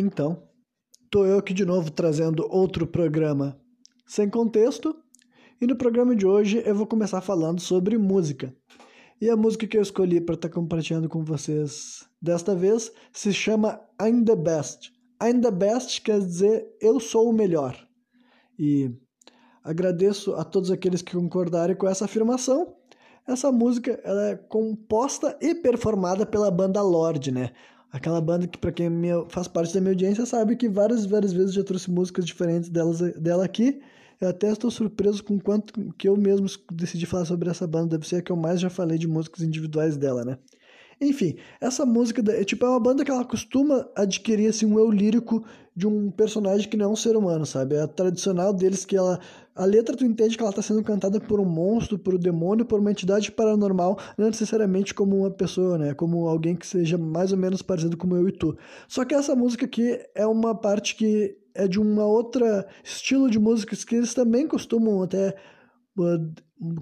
Então, tô eu aqui de novo trazendo outro programa sem contexto, e no programa de hoje eu vou começar falando sobre música. E a música que eu escolhi para estar tá compartilhando com vocês desta vez se chama I'm the Best. I'm the Best quer dizer eu sou o melhor. E agradeço a todos aqueles que concordarem com essa afirmação. Essa música ela é composta e performada pela banda Lorde, né? Aquela banda que, para quem faz parte da minha audiência, sabe que várias, várias vezes já trouxe músicas diferentes delas, dela aqui. Eu até estou surpreso com quanto que eu mesmo decidi falar sobre essa banda. Deve ser a que eu mais já falei de músicas individuais dela, né? Enfim, essa música é tipo é uma banda que ela costuma adquirir assim um eu lírico de um personagem que não é um ser humano, sabe? É a tradicional deles que ela a letra tu entende que ela está sendo cantada por um monstro, por um demônio, por uma entidade paranormal, não necessariamente como uma pessoa, né? Como alguém que seja mais ou menos parecido com eu e tu. Só que essa música aqui é uma parte que é de uma outra estilo de músicas que eles também costumam até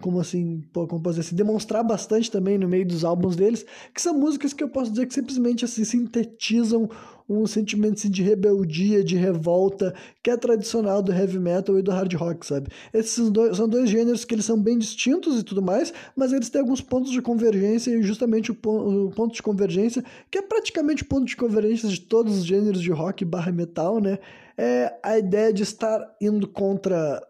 como assim, como posso dizer assim, demonstrar bastante também no meio dos álbuns deles, que são músicas que eu posso dizer que simplesmente assim sintetizam um sentimento assim, de rebeldia, de revolta, que é tradicional do heavy metal e do hard rock, sabe? Esses dois, são dois gêneros que eles são bem distintos e tudo mais, mas eles têm alguns pontos de convergência e justamente o, o ponto de convergência, que é praticamente o ponto de convergência de todos os gêneros de rock barra metal, né? É a ideia de estar indo contra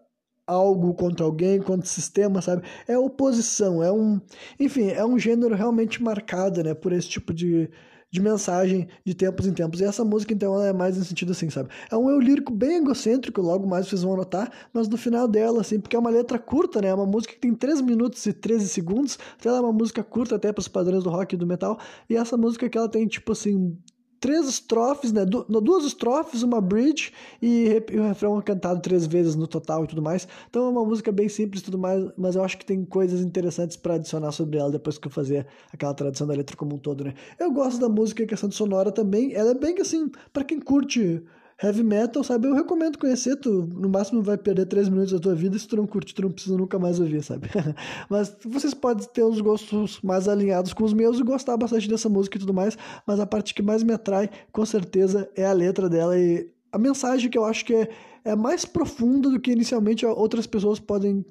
algo contra alguém, contra o sistema, sabe? É oposição, é um, enfim, é um gênero realmente marcado, né, por esse tipo de, de mensagem de tempos em tempos. E essa música, então, ela é mais no sentido assim, sabe? É um eu lírico bem egocêntrico, logo mais vocês vão notar, mas no final dela, assim, porque é uma letra curta, né? É uma música que tem 3 minutos e 13 segundos, então ela é uma música curta até para os padrões do rock e do metal, e essa música que ela tem, tipo assim, três estrofes, né? Du duas estrofes, uma bridge e, e, o refrão cantado três vezes no total e tudo mais. Então é uma música bem simples e tudo mais, mas eu acho que tem coisas interessantes para adicionar sobre ela depois que eu fazer aquela tradução da letra como um todo, né? Eu gosto da música em questão de sonora também. Ela é bem assim, para quem curte heavy metal, sabe? Eu recomendo conhecer, tu no máximo vai perder 3 minutos da tua vida, se tu não curte, tu não precisa nunca mais ouvir, sabe? mas vocês podem ter os gostos mais alinhados com os meus e gostar bastante dessa música e tudo mais, mas a parte que mais me atrai, com certeza, é a letra dela e a mensagem que eu acho que é, é mais profunda do que inicialmente outras pessoas podem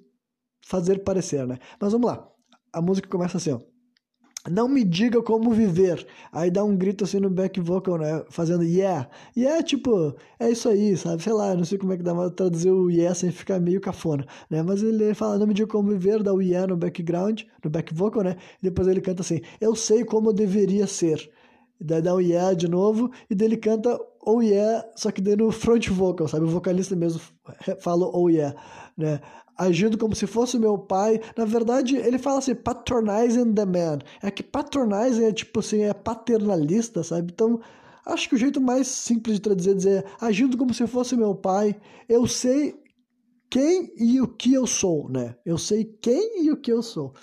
fazer parecer, né? Mas vamos lá. A música começa assim, ó. Não me diga como viver. Aí dá um grito assim no back vocal, né? Fazendo yeah. Yeah, tipo, é isso aí, sabe? Sei lá, não sei como é que dá pra traduzir o yeah sem ficar meio cafona, né? Mas ele fala, não me diga como viver, dá o yeah no background, no back vocal, né? E depois ele canta assim, eu sei como deveria ser. E daí dá o yeah de novo, e daí ele canta oh yeah, só que daí no front vocal, sabe? O vocalista mesmo fala oh yeah, né? Agindo como se fosse meu pai. Na verdade, ele fala assim, patronizing the man. É que patronizing é tipo assim, é paternalista, sabe? Então, acho que o jeito mais simples de traduzir é dizer, agindo como se fosse meu pai, eu sei quem e o que eu sou, né? Eu sei quem e o que eu sou.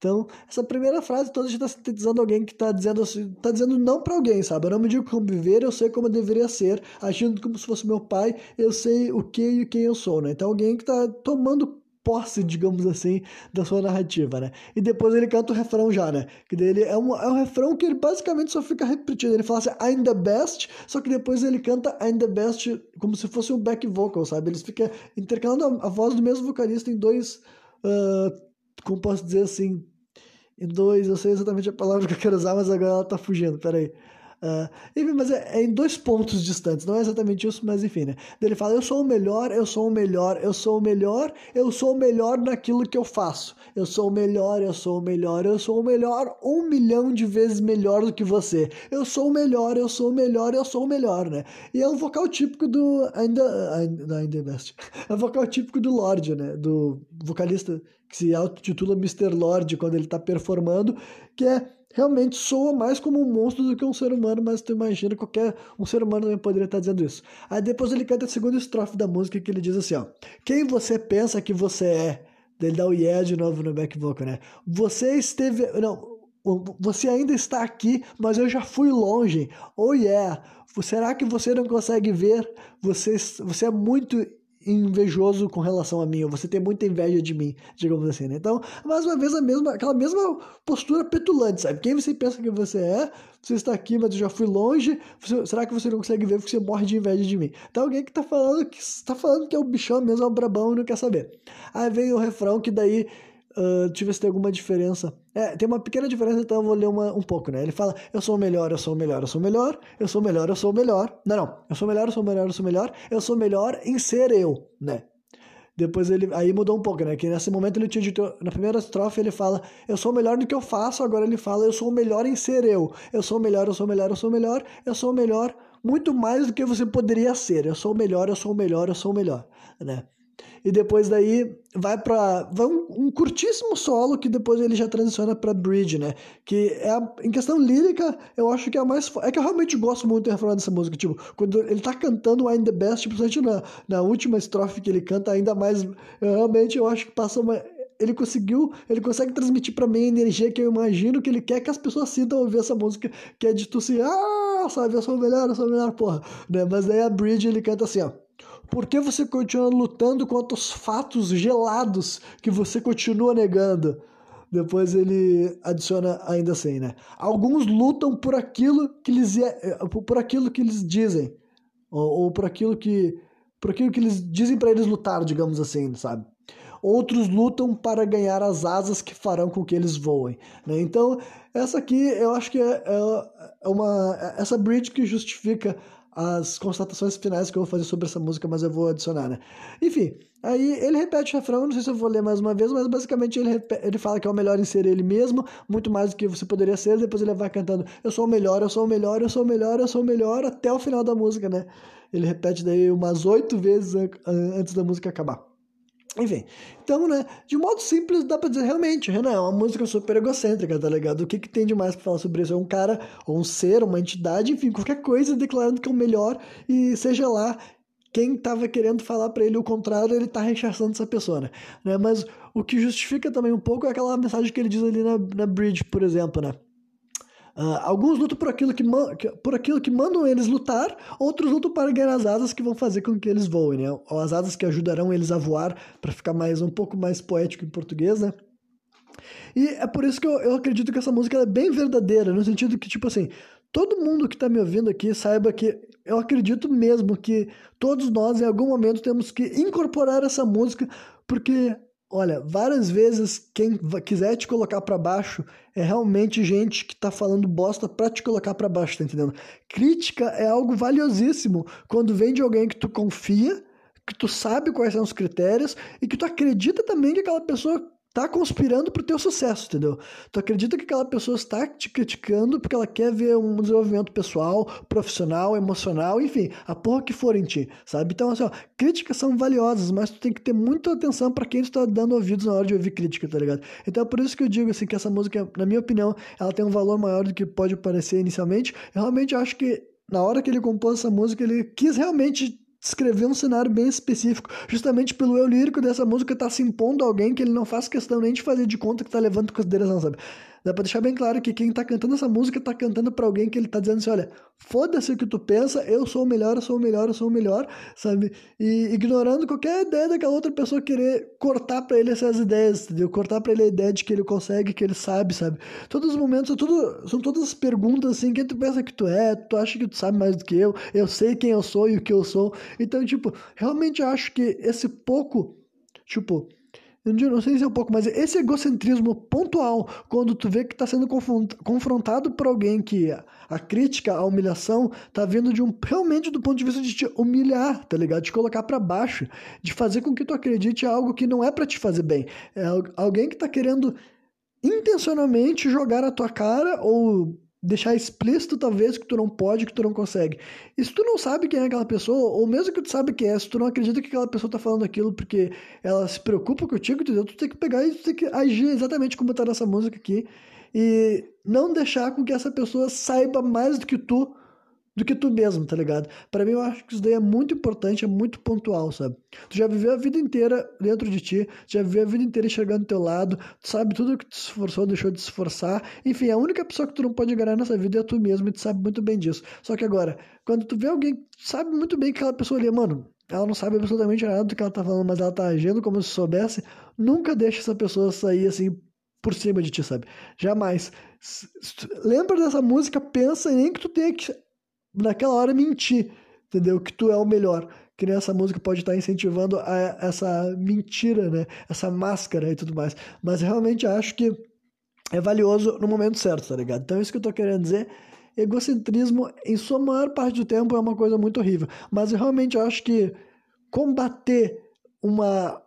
Então, essa primeira frase toda está sintetizando alguém que está dizendo assim, tá dizendo não para alguém, sabe? Eu não me digo como viver, eu sei como eu deveria ser, agindo como se fosse meu pai, eu sei o que e quem eu sou, né? Então, alguém que está tomando posse, digamos assim, da sua narrativa, né? E depois ele canta o refrão já, né? Que dele é um, é um refrão que ele basicamente só fica repetindo. Ele fala assim, I'm the best, só que depois ele canta I'm the best como se fosse um back vocal, sabe? Eles ficam intercalando a, a voz do mesmo vocalista em dois, uh, como posso dizer assim, em dois, eu sei exatamente a palavra que eu quero usar, mas agora ela tá fugindo, peraí. Uh, enfim, mas é, é, em dois pontos distantes, não é exatamente isso, mas enfim, né? Ele fala: Eu sou o melhor, eu sou o melhor, eu sou o melhor, eu sou o melhor naquilo que eu faço. Eu sou o melhor, eu sou o melhor, eu sou o melhor um milhão de vezes melhor do que você. Eu sou o melhor, eu sou o melhor, eu sou o melhor, né? E é um vocal típico do. Ainda. Ainda, ainda best. É o vocal típico do Lorde, né? Do vocalista que se autotitula Mr. Lord quando ele tá performando, que é realmente soa mais como um monstro do que um ser humano, mas tu imagina qualquer um ser humano também poderia estar dizendo isso. Aí depois ele canta a segunda estrofe da música que ele diz assim, ó: "Quem você pensa que você é?" Ele dá o yeah de novo no back vocal, né? Você esteve, não, você ainda está aqui, mas eu já fui longe. Oh yeah. Será que você não consegue ver? Você você é muito invejoso com relação a mim, ou você tem muita inveja de mim, digamos assim, né? Então, mais uma vez, a mesma, aquela mesma postura petulante, sabe? Quem você pensa que você é, você está aqui, mas eu já fui longe, você, será que você não consegue ver porque você morre de inveja de mim? Então, alguém que tá falando que, tá falando que é o bichão mesmo, é o brabão e não quer saber. Aí vem o refrão que daí Uh, deixa eu ver se tem alguma diferença. É, tem uma pequena diferença, então eu vou ler uma, um pouco, né? Ele fala, eu sou o melhor, eu sou o melhor, eu sou o melhor, eu sou o melhor, eu sou o melhor. Não, não, eu sou melhor, eu sou melhor, eu sou melhor, eu sou melhor em ser eu, né? Depois ele, aí mudou um pouco, né? Que nesse momento ele tinha dito, na primeira estrofe ele fala, eu sou o melhor no que eu faço, agora ele fala, eu sou o melhor em ser eu. Eu sou o melhor, eu sou o melhor, eu sou o melhor, eu sou o melhor, muito mais do que você poderia ser. Eu sou o melhor, eu sou o melhor, eu sou o melhor, né? E depois daí vai para vai um, um, curtíssimo solo que depois ele já transiciona para bridge, né? Que é a, em questão lírica, eu acho que é a mais é que eu realmente gosto muito de refrão dessa música, tipo, quando ele tá cantando I'm the best, principalmente na, na última estrofe que ele canta ainda mais, eu, realmente eu acho que passa uma ele conseguiu, ele consegue transmitir para mim a energia que eu imagino que ele quer que as pessoas sintam ouvir essa música, que é de tu assim, ah, sabe, eu sou o melhor, eu sou o melhor, porra, né? Mas daí a Bridge ele canta assim, ó. Por que você continua lutando contra os fatos gelados que você continua negando? Depois ele adiciona ainda assim, né? Alguns lutam por aquilo que eles é, por aquilo que eles dizem ou, ou por aquilo que por aquilo que eles dizem para eles lutar, digamos assim, sabe? Outros lutam para ganhar as asas que farão com que eles voem. Né? Então, essa aqui eu acho que é, é uma. Essa bridge que justifica as constatações finais que eu vou fazer sobre essa música, mas eu vou adicionar, né? Enfim, aí ele repete o refrão, não sei se eu vou ler mais uma vez, mas basicamente ele, ele fala que é o melhor em ser ele mesmo, muito mais do que você poderia ser, depois ele vai cantando eu sou o melhor, eu sou o melhor, eu sou o melhor, eu sou o melhor, até o final da música, né? Ele repete daí umas oito vezes antes da música acabar. Enfim, então, né, de modo simples dá pra dizer, realmente, Renan, é uma música super egocêntrica, tá ligado? O que que tem de mais pra falar sobre isso? É um cara, ou um ser, uma entidade, enfim, qualquer coisa declarando que é o melhor e seja lá quem estava querendo falar para ele o contrário, ele tá rechaçando essa pessoa, né? né? Mas o que justifica também um pouco é aquela mensagem que ele diz ali na, na Bridge, por exemplo, né? Uh, alguns lutam por aquilo que, por aquilo que mandam eles lutar, outros lutam para ganhar as asas que vão fazer com que eles voem, né? Ou as asas que ajudarão eles a voar, para ficar mais um pouco mais poético em português, né? E é por isso que eu, eu acredito que essa música é bem verdadeira, no sentido que, tipo assim, todo mundo que está me ouvindo aqui saiba que eu acredito mesmo que todos nós, em algum momento, temos que incorporar essa música, porque Olha, várias vezes quem quiser te colocar para baixo é realmente gente que tá falando bosta para te colocar para baixo, tá entendendo? Crítica é algo valiosíssimo quando vem de alguém que tu confia, que tu sabe quais são os critérios e que tu acredita também que aquela pessoa tá conspirando pro teu sucesso, entendeu? Tu acredita que aquela pessoa está te criticando porque ela quer ver um desenvolvimento pessoal, profissional, emocional, enfim, a porra que for em ti, sabe? Então, assim, ó, críticas são valiosas, mas tu tem que ter muita atenção para quem tu tá dando ouvidos na hora de ouvir crítica, tá ligado? Então, é por isso que eu digo, assim, que essa música, na minha opinião, ela tem um valor maior do que pode parecer inicialmente. Eu realmente acho que na hora que ele compôs essa música, ele quis realmente descrever um cenário bem específico, justamente pelo eu lírico dessa música tá se impondo a alguém que ele não faz questão nem de fazer de conta que tá levando consideração, sabe? Dá pra deixar bem claro que quem tá cantando essa música tá cantando para alguém que ele tá dizendo assim, olha, foda-se o que tu pensa, eu sou o melhor, eu sou o melhor, eu sou o melhor, sabe? E ignorando qualquer ideia daquela outra pessoa querer cortar para ele essas ideias, entendeu? Cortar para ele a ideia de que ele consegue, que ele sabe, sabe? Todos os momentos, tudo, são todas as perguntas assim, quem tu pensa que tu é, tu acha que tu sabe mais do que eu, eu sei quem eu sou e o que eu sou. Então, tipo, realmente acho que esse pouco, tipo, eu não sei se é um pouco, mas esse egocentrismo pontual, quando tu vê que está sendo confrontado por alguém que a crítica, a humilhação, tá vindo de um realmente do ponto de vista de te humilhar, tá ligado? De colocar para baixo, de fazer com que tu acredite algo que não é para te fazer bem. É alguém que tá querendo intencionalmente jogar a tua cara ou deixar explícito talvez que tu não pode, que tu não consegue. E se tu não sabe quem é aquela pessoa, ou mesmo que tu sabe quem é, se tu não acredita que aquela pessoa tá falando aquilo porque ela se preocupa contigo, entendeu? Tu tem que pegar e tu tem que agir exatamente como tá nessa música aqui e não deixar com que essa pessoa saiba mais do que tu do que tu mesmo, tá ligado? Para mim eu acho que isso daí é muito importante, é muito pontual, sabe? Tu já viveu a vida inteira dentro de ti, já viveu a vida inteira enxergando teu lado, tu sabe tudo que tu esforçou, deixou de esforçar. Enfim, a única pessoa que tu não pode enganar nessa vida é tu mesmo e tu sabe muito bem disso. Só que agora, quando tu vê alguém, sabe muito bem que aquela pessoa ali, mano, ela não sabe absolutamente nada do que ela tá falando, mas ela tá agindo como se soubesse, nunca deixa essa pessoa sair assim por cima de ti, sabe? Jamais. Lembra dessa música, pensa nem que tu tenha que, naquela hora, mentir, entendeu? Que tu é o melhor. Que nem essa música pode estar incentivando a, essa mentira, né? Essa máscara e tudo mais. Mas realmente acho que é valioso no momento certo, tá ligado? Então, isso que eu tô querendo dizer egocentrismo, em sua maior parte do tempo, é uma coisa muito horrível. Mas eu realmente acho que combater uma,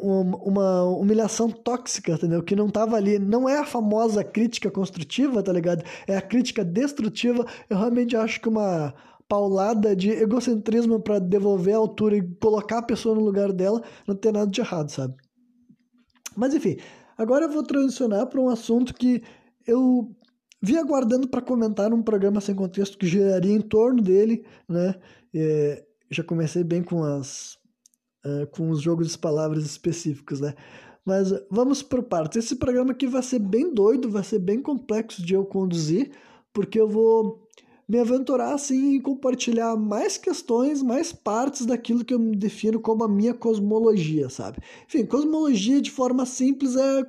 uma humilhação tóxica, entendeu? Que não tava ali, não é a famosa crítica construtiva, tá ligado? É a crítica destrutiva. Eu realmente acho que uma paulada de egocentrismo para devolver a altura e colocar a pessoa no lugar dela não tem nada de errado, sabe? Mas enfim, agora eu vou transicionar para um assunto que eu Vi aguardando para comentar um programa sem contexto que geraria em torno dele, né? É, já comecei bem com as uh, com os jogos de palavras específicos, né? Mas vamos por partes. Esse programa aqui vai ser bem doido, vai ser bem complexo de eu conduzir, porque eu vou me aventurar assim e compartilhar mais questões, mais partes daquilo que eu me defino como a minha cosmologia, sabe? Enfim, cosmologia de forma simples é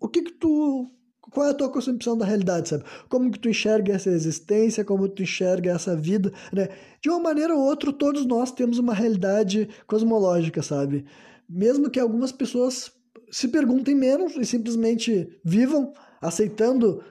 o que que tu qual é a tua concepção da realidade, sabe? Como que tu enxerga essa existência, como tu enxerga essa vida, né? De uma maneira ou outra, todos nós temos uma realidade cosmológica, sabe? Mesmo que algumas pessoas se perguntem menos e simplesmente vivam aceitando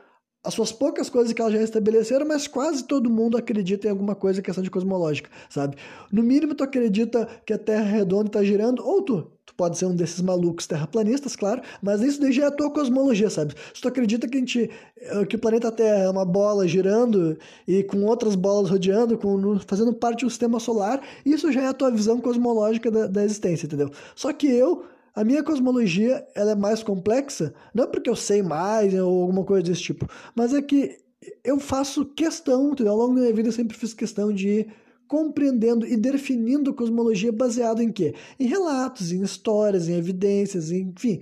as suas poucas coisas que elas já estabeleceram, mas quase todo mundo acredita em alguma coisa questão de cosmológica, sabe? No mínimo tu acredita que a Terra é redonda está girando, ou tu pode ser um desses malucos terraplanistas, claro, mas isso daí já é a tua cosmologia, sabe? Se tu acredita que a gente eh, que o planeta Terra é uma bola girando e com outras bolas rodeando, com, fazendo parte do sistema solar, isso já é a tua visão cosmológica da, da existência, entendeu? Só que eu a minha cosmologia ela é mais complexa, não porque eu sei mais ou alguma coisa desse tipo, mas é que eu faço questão, entendeu? ao longo da minha vida eu sempre fiz questão de compreendendo e definindo cosmologia baseado em quê? Em relatos, em histórias, em evidências, enfim,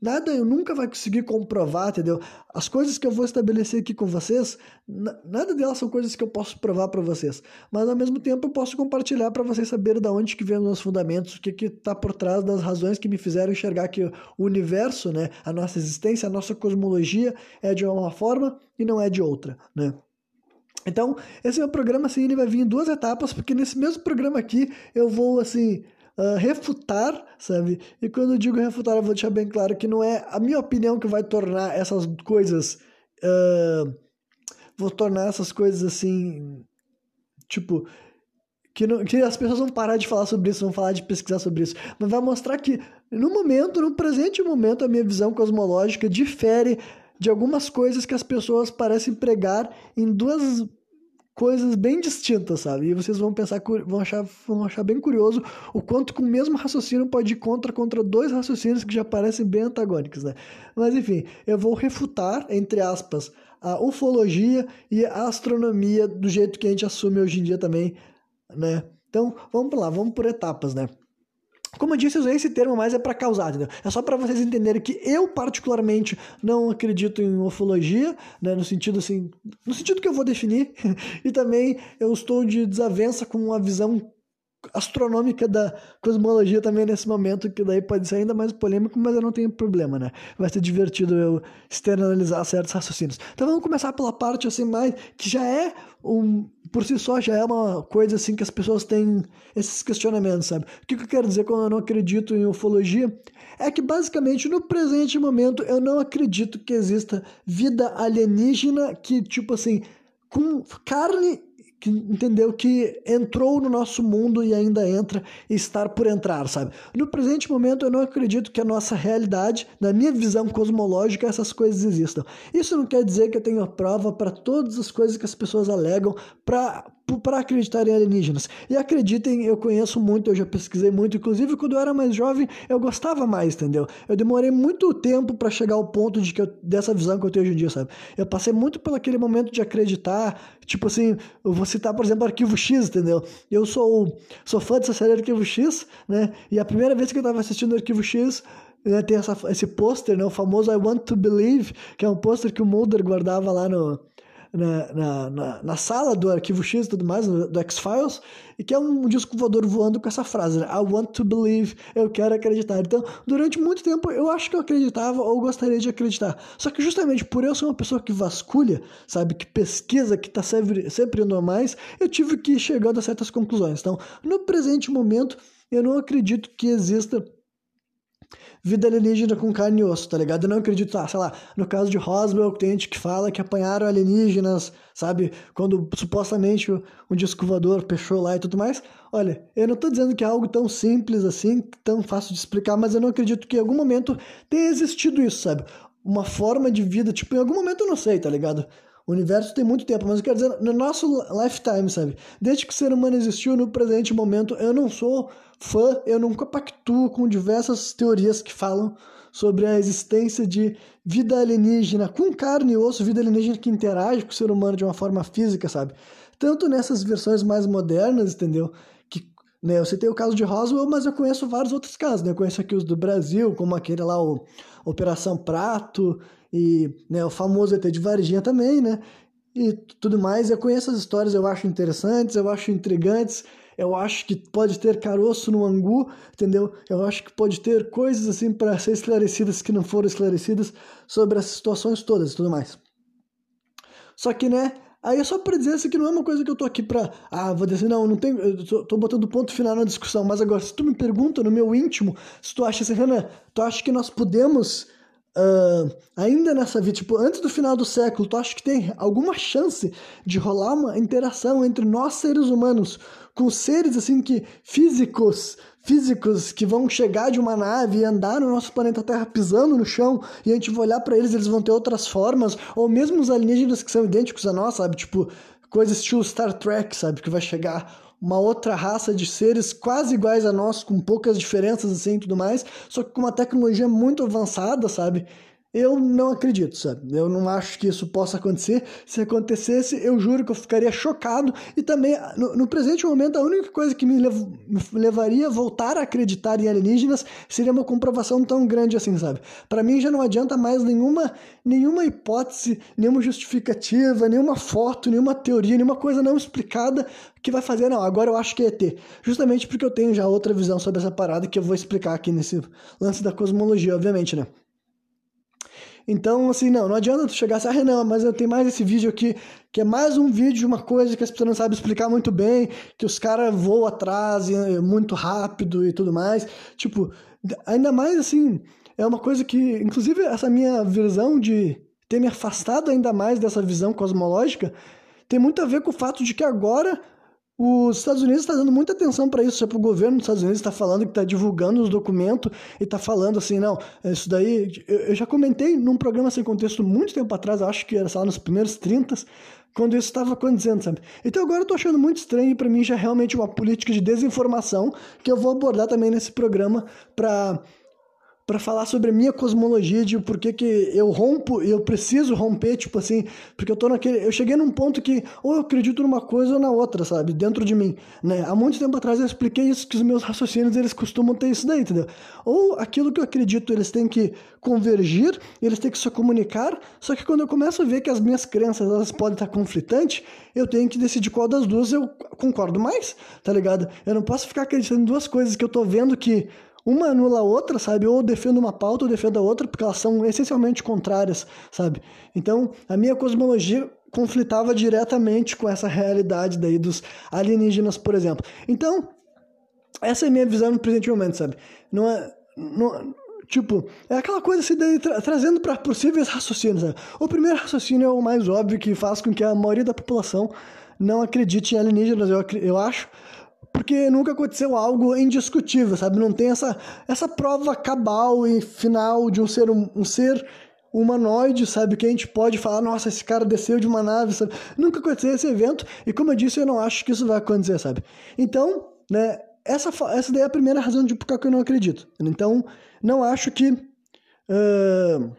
Nada, eu nunca vai conseguir comprovar, entendeu? As coisas que eu vou estabelecer aqui com vocês, nada delas são coisas que eu posso provar para vocês. Mas ao mesmo tempo eu posso compartilhar para vocês saberem de onde que vem os meus fundamentos, o que que tá por trás das razões que me fizeram enxergar que o universo, né, a nossa existência, a nossa cosmologia é de uma forma e não é de outra, né? Então, esse meu programa, assim, ele vai vir em duas etapas, porque nesse mesmo programa aqui eu vou, assim, uh, refutar, sabe? E quando eu digo refutar, eu vou deixar bem claro que não é a minha opinião que vai tornar essas coisas. Uh, vou tornar essas coisas assim. Tipo. Que, não, que as pessoas vão parar de falar sobre isso, vão falar de pesquisar sobre isso. Mas vai mostrar que, no momento, no presente momento, a minha visão cosmológica difere de algumas coisas que as pessoas parecem pregar em duas coisas bem distintas, sabe? E vocês vão pensar, vão achar, vão achar bem curioso o quanto com o mesmo raciocínio pode ir contra contra dois raciocínios que já parecem bem antagônicos, né? Mas enfim, eu vou refutar, entre aspas, a ufologia e a astronomia do jeito que a gente assume hoje em dia também, né? Então, vamos lá, vamos por etapas, né? Como eu disse, eu usei esse termo mais é para causar, entendeu? É só para vocês entenderem que eu particularmente não acredito em ufologia, né, no sentido assim, no sentido que eu vou definir, e também eu estou de desavença com a visão astronômica da cosmologia também nesse momento, que daí pode ser ainda mais polêmico, mas eu não tenho problema, né? Vai ser divertido eu externalizar certos raciocínios. Então vamos começar pela parte assim mais que já é um por si só já é uma coisa assim que as pessoas têm esses questionamentos, sabe? O que eu quero dizer quando eu não acredito em ufologia? É que basicamente no presente momento eu não acredito que exista vida alienígena que tipo assim com carne que entendeu que entrou no nosso mundo e ainda entra e estar por entrar, sabe? No presente momento eu não acredito que a nossa realidade, na minha visão cosmológica, essas coisas existam. Isso não quer dizer que eu tenho prova para todas as coisas que as pessoas alegam para para acreditar em alienígenas. E acreditem, eu conheço muito, eu já pesquisei muito, inclusive quando eu era mais jovem, eu gostava mais, entendeu? Eu demorei muito tempo para chegar ao ponto de que eu, dessa visão que eu tenho hoje em dia, sabe? Eu passei muito por aquele momento de acreditar, tipo assim, eu vou citar, por exemplo, Arquivo X, entendeu? Eu sou sou fã dessa série Arquivo X, né? E a primeira vez que eu tava assistindo Arquivo X, né, tem essa, esse pôster, né, o famoso I Want to Believe, que é um pôster que o Mulder guardava lá no, na, na, na, na, sala do arquivo X e tudo mais, do X-Files, e que é um disco voador voando com essa frase, né? I want to believe, eu quero acreditar. Então, durante muito tempo, eu acho que eu acreditava ou gostaria de acreditar. Só que justamente por eu ser uma pessoa que vasculha, sabe, que pesquisa, que está sempre, sempre indo a mais, eu tive que ir chegando a certas conclusões. Então, no presente momento, eu não acredito que exista vida alienígena com carne e osso, tá ligado? Eu não acredito, ah, sei lá, no caso de Roswell, tem gente que fala que apanharam alienígenas, sabe? Quando supostamente um disco voador fechou lá e tudo mais. Olha, eu não tô dizendo que é algo tão simples assim, tão fácil de explicar, mas eu não acredito que em algum momento tenha existido isso, sabe? Uma forma de vida, tipo, em algum momento eu não sei, tá ligado? O universo tem muito tempo, mas eu quero dizer, no nosso lifetime, sabe? Desde que o ser humano existiu no presente momento, eu não sou fã, eu nunca pactuo com diversas teorias que falam sobre a existência de vida alienígena com carne e osso, vida alienígena que interage com o ser humano de uma forma física, sabe? Tanto nessas versões mais modernas, entendeu? Que né, eu citei o caso de Roswell, mas eu conheço vários outros casos, né? Eu conheço aqui os do Brasil, como aquele lá, o Operação Prato, e né, o famoso ET de Varginha também, né? E tudo mais. Eu conheço as histórias, eu acho interessantes, eu acho intrigantes, eu acho que pode ter caroço no angu, entendeu? Eu acho que pode ter coisas assim para ser esclarecidas que não foram esclarecidas sobre essas situações todas e tudo mais. Só que, né, Aí é só pra dizer assim, que não é uma coisa que eu tô aqui pra. Ah, vou dizer, não, não tem. Eu tô, tô botando ponto final na discussão. Mas agora, se tu me pergunta no meu íntimo, se tu acha assim, Renan, tu acha que nós podemos Uh, ainda nessa vida, tipo, antes do final do século, tu acha que tem alguma chance de rolar uma interação entre nós seres humanos com seres assim que físicos, físicos que vão chegar de uma nave e andar no nosso planeta Terra pisando no chão e a gente vai olhar para eles, eles vão ter outras formas, ou mesmo os alienígenas que são idênticos a nós, sabe? Tipo, coisas estilo Star Trek, sabe? Que vai chegar uma outra raça de seres quase iguais a nós, com poucas diferenças assim e tudo mais, só que com uma tecnologia muito avançada, sabe? Eu não acredito, sabe? Eu não acho que isso possa acontecer. Se acontecesse, eu juro que eu ficaria chocado. E também, no, no presente momento, a única coisa que me, lev me, levaria a voltar a acreditar em alienígenas seria uma comprovação tão grande assim, sabe? Para mim já não adianta mais nenhuma, nenhuma hipótese, nenhuma justificativa, nenhuma foto, nenhuma teoria, nenhuma coisa não explicada que vai fazer, não, agora eu acho que é ET. Justamente porque eu tenho já outra visão sobre essa parada que eu vou explicar aqui nesse lance da cosmologia, obviamente, né? Então, assim, não, não adianta tu chegar assim, ah, não, mas eu tenho mais esse vídeo aqui, que é mais um vídeo de uma coisa que as pessoas não sabem explicar muito bem, que os caras voam atrás é muito rápido e tudo mais. Tipo, ainda mais assim, é uma coisa que, inclusive, essa minha visão de ter me afastado ainda mais dessa visão cosmológica tem muito a ver com o fato de que agora os Estados Unidos está dando muita atenção para isso, o governo dos Estados Unidos está falando que está divulgando os documentos e está falando assim, não, isso daí. Eu, já comentei num programa sem contexto muito tempo atrás, acho que era lá nos primeiros 30, quando isso estava acontecendo, sabe? Então agora eu estou achando muito estranho e para mim já é realmente uma política de desinformação que eu vou abordar também nesse programa para para falar sobre a minha cosmologia de por que que eu rompo e eu preciso romper, tipo assim, porque eu tô naquele, eu cheguei num ponto que ou eu acredito numa coisa ou na outra, sabe, dentro de mim, né? Há muito tempo atrás eu expliquei isso que os meus raciocínios eles costumam ter isso daí, entendeu? Ou aquilo que eu acredito, eles têm que convergir, eles têm que se comunicar, só que quando eu começo a ver que as minhas crenças elas podem estar conflitantes, eu tenho que decidir qual das duas eu concordo mais, tá ligado? Eu não posso ficar acreditando em duas coisas que eu tô vendo que uma anula a outra, sabe? Ou defendo uma pauta ou defendo a outra, porque elas são essencialmente contrárias, sabe? Então, a minha cosmologia conflitava diretamente com essa realidade daí dos alienígenas, por exemplo. Então, essa é a minha visão no presente momento, sabe? Não é. Não, tipo, é aquela coisa assim, daí, tra trazendo para possíveis raciocínios. Sabe? O primeiro raciocínio é o mais óbvio que faz com que a maioria da população não acredite em alienígenas, eu, eu acho porque nunca aconteceu algo indiscutível, sabe? Não tem essa, essa prova cabal e final de um ser, um, um ser humanoide, sabe? Que a gente pode falar, nossa, esse cara desceu de uma nave, sabe? Nunca aconteceu esse evento, e como eu disse, eu não acho que isso vai acontecer, sabe? Então, né, essa, essa daí é a primeira razão de por que eu não acredito. Então, não acho que. Uh,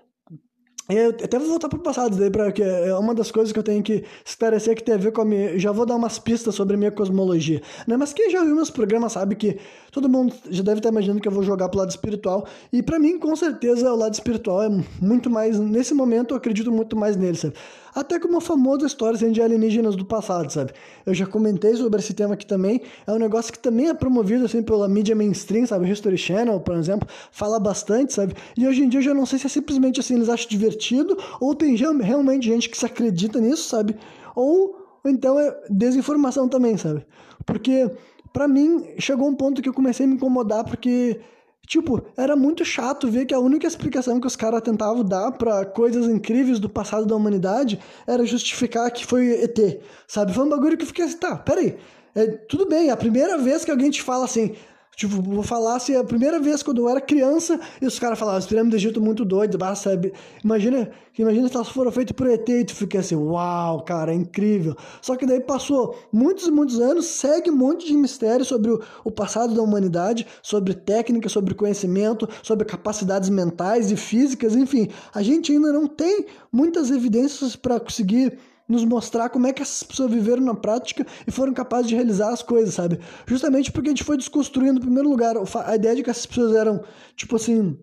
eu até vou voltar para o passado, daí pra, que é uma das coisas que eu tenho que esclarecer que tem a ver com a minha. Já vou dar umas pistas sobre a minha cosmologia. Né? Mas quem já viu meus programas sabe que todo mundo já deve estar imaginando que eu vou jogar pro lado espiritual. E para mim, com certeza, o lado espiritual é muito mais. Nesse momento, eu acredito muito mais nele, sabe? Até como a famosa história de alienígenas do passado, sabe? Eu já comentei sobre esse tema aqui também, é um negócio que também é promovido assim pela mídia mainstream, sabe? History Channel, por exemplo, fala bastante, sabe? E hoje em dia eu já não sei se é simplesmente assim eles acham divertido ou tem realmente gente que se acredita nisso, sabe? Ou, ou então é desinformação também, sabe? Porque para mim chegou um ponto que eu comecei a me incomodar porque Tipo, era muito chato ver que a única explicação que os caras tentavam dar para coisas incríveis do passado da humanidade era justificar que foi ET, sabe? Foi um bagulho que eu fiquei assim, tá, peraí. É, tudo bem, é a primeira vez que alguém te fala assim, Tipo, vou falar se assim, a primeira vez quando eu era criança e os caras falavam, as pirâmides do Egito muito doidas, sabe? Imagina, imagina se elas foram feitas por ET e tu fica assim, uau, cara, é incrível. Só que daí passou muitos e muitos anos, segue um monte de mistério sobre o, o passado da humanidade, sobre técnica, sobre conhecimento, sobre capacidades mentais e físicas, enfim. A gente ainda não tem muitas evidências para conseguir nos mostrar como é que essas pessoas viveram na prática e foram capazes de realizar as coisas, sabe? Justamente porque a gente foi desconstruindo, em primeiro lugar, a ideia de que essas pessoas eram, tipo assim,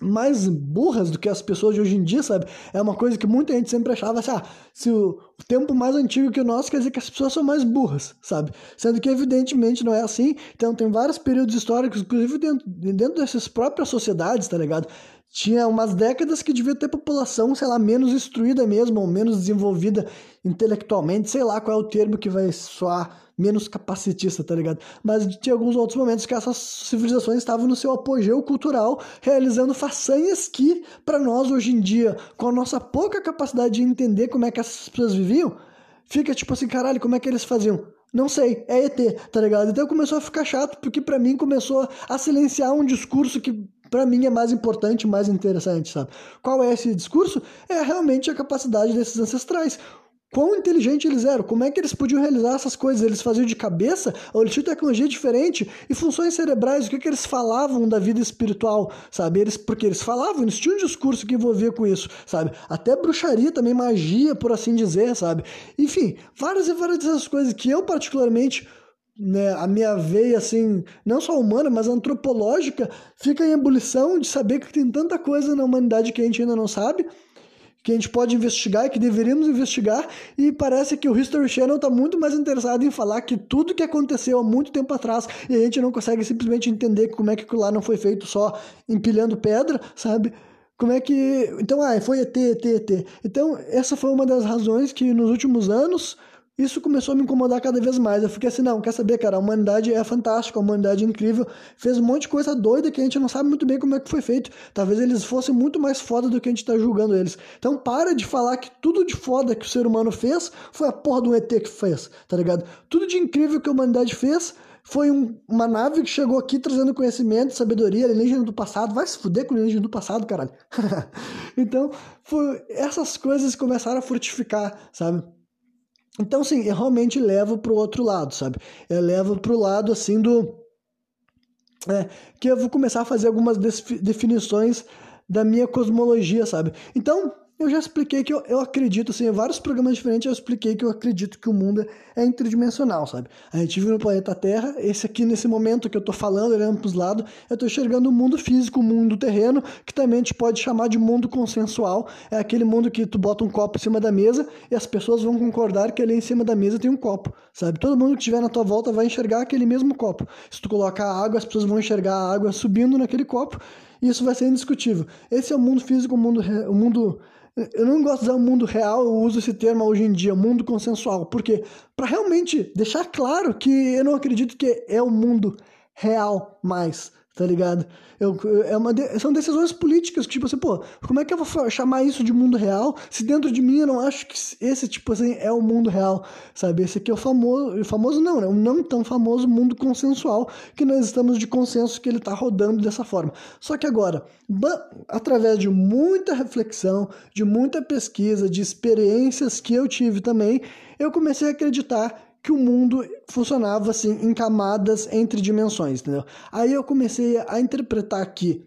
mais burras do que as pessoas de hoje em dia, sabe? É uma coisa que muita gente sempre achava assim, ah, se o, tempo mais antigo que o nosso quer dizer que as pessoas são mais burras, sabe? Sendo que evidentemente não é assim. Então tem vários períodos históricos, inclusive dentro, dentro dessas próprias sociedades, tá ligado? Tinha umas décadas que devia ter população, sei lá, menos instruída mesmo, ou menos desenvolvida intelectualmente, sei lá qual é o termo que vai soar menos capacitista, tá ligado? Mas tinha alguns outros momentos que essas civilizações estavam no seu apogeu cultural, realizando façanhas que, para nós hoje em dia, com a nossa pouca capacidade de entender como é que essas pessoas viviam, fica tipo assim, caralho, como é que eles faziam? Não sei, é ET, tá ligado? Então começou a ficar chato, porque para mim começou a silenciar um discurso que para mim é mais importante, mais interessante, sabe? Qual é esse discurso? É realmente a capacidade desses ancestrais. Quão inteligentes eles eram, como é que eles podiam realizar essas coisas? Eles faziam de cabeça ou eles tinham tecnologia diferente? E funções cerebrais, o que, que eles falavam da vida espiritual, sabe? Eles, porque eles falavam, eles tinham um discurso que envolvia com isso, sabe? Até bruxaria também, magia, por assim dizer, sabe? Enfim, várias e várias dessas coisas que eu particularmente né, a minha veia, assim, não só humana, mas antropológica, fica em ebulição de saber que tem tanta coisa na humanidade que a gente ainda não sabe que a gente pode investigar e que deveríamos investigar, e parece que o History Channel está muito mais interessado em falar que tudo que aconteceu há muito tempo atrás e a gente não consegue simplesmente entender como é que aquilo lá não foi feito só empilhando pedra, sabe? Como é que. Então, ah, foi ET, ET, ET. Então, essa foi uma das razões que nos últimos anos isso começou a me incomodar cada vez mais. Eu fiquei assim, não, quer saber, cara, a humanidade é fantástica, a humanidade é incrível, fez um monte de coisa doida que a gente não sabe muito bem como é que foi feito. Talvez eles fossem muito mais foda do que a gente tá julgando eles. Então para de falar que tudo de foda que o ser humano fez foi a porra do ET que fez, tá ligado? Tudo de incrível que a humanidade fez foi um, uma nave que chegou aqui trazendo conhecimento, sabedoria, alienígena do passado. Vai se fuder com alienígena do passado, caralho. então, foi, essas coisas começaram a frutificar, sabe? Então, sim, eu realmente levo para o outro lado, sabe? Eu levo para o lado, assim, do... É, que eu vou começar a fazer algumas definições da minha cosmologia, sabe? Então, eu já expliquei que eu, eu acredito, assim, em vários programas diferentes eu expliquei que eu acredito que o mundo é interdimensional, sabe? A gente vive no planeta Terra, esse aqui, nesse momento que eu tô falando, olhando pros lados, eu tô enxergando o mundo físico, o mundo terreno, que também a gente pode chamar de mundo consensual. É aquele mundo que tu bota um copo em cima da mesa e as pessoas vão concordar que ali em cima da mesa tem um copo, sabe? Todo mundo que estiver na tua volta vai enxergar aquele mesmo copo. Se tu colocar água, as pessoas vão enxergar a água subindo naquele copo isso vai ser indiscutível. Esse é o mundo físico, o mundo, o mundo eu não gosto de usar mundo real, eu uso esse termo hoje em dia, mundo consensual. Porque para realmente deixar claro que eu não acredito que é o mundo real mais tá ligado? Eu, é uma de, são decisões políticas que, tipo assim, pô, como é que eu vou chamar isso de mundo real se dentro de mim eu não acho que esse, tipo assim, é o mundo real, sabe? Esse aqui é o famoso, famoso não, né? O não tão famoso mundo consensual que nós estamos de consenso que ele tá rodando dessa forma. Só que agora, através de muita reflexão, de muita pesquisa, de experiências que eu tive também, eu comecei a acreditar que o mundo funcionava assim em camadas entre dimensões, entendeu? Aí eu comecei a interpretar que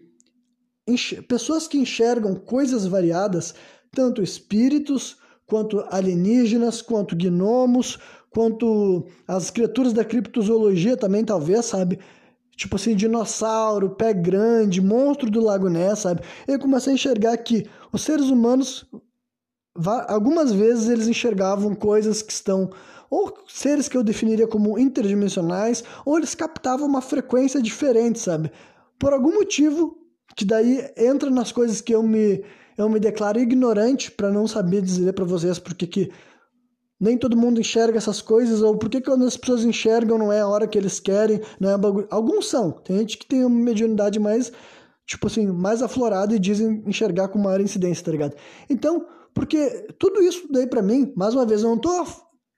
pessoas que enxergam coisas variadas, tanto espíritos, quanto alienígenas, quanto gnomos, quanto as criaturas da criptozoologia também, talvez, sabe? Tipo assim, dinossauro, pé grande, monstro do Lago Ness, sabe? Eu comecei a enxergar que os seres humanos algumas vezes eles enxergavam coisas que estão ou seres que eu definiria como interdimensionais, ou eles captavam uma frequência diferente, sabe? Por algum motivo, que daí entra nas coisas que eu me, eu me declaro ignorante para não saber dizer para vocês porque que nem todo mundo enxerga essas coisas, ou por que quando as pessoas enxergam não é a hora que eles querem, não é bagulho. Alguns são, tem gente que tem uma mediunidade mais, tipo assim, mais aflorada e dizem enxergar com maior incidência, tá ligado? Então, porque tudo isso daí para mim, mais uma vez, eu não tô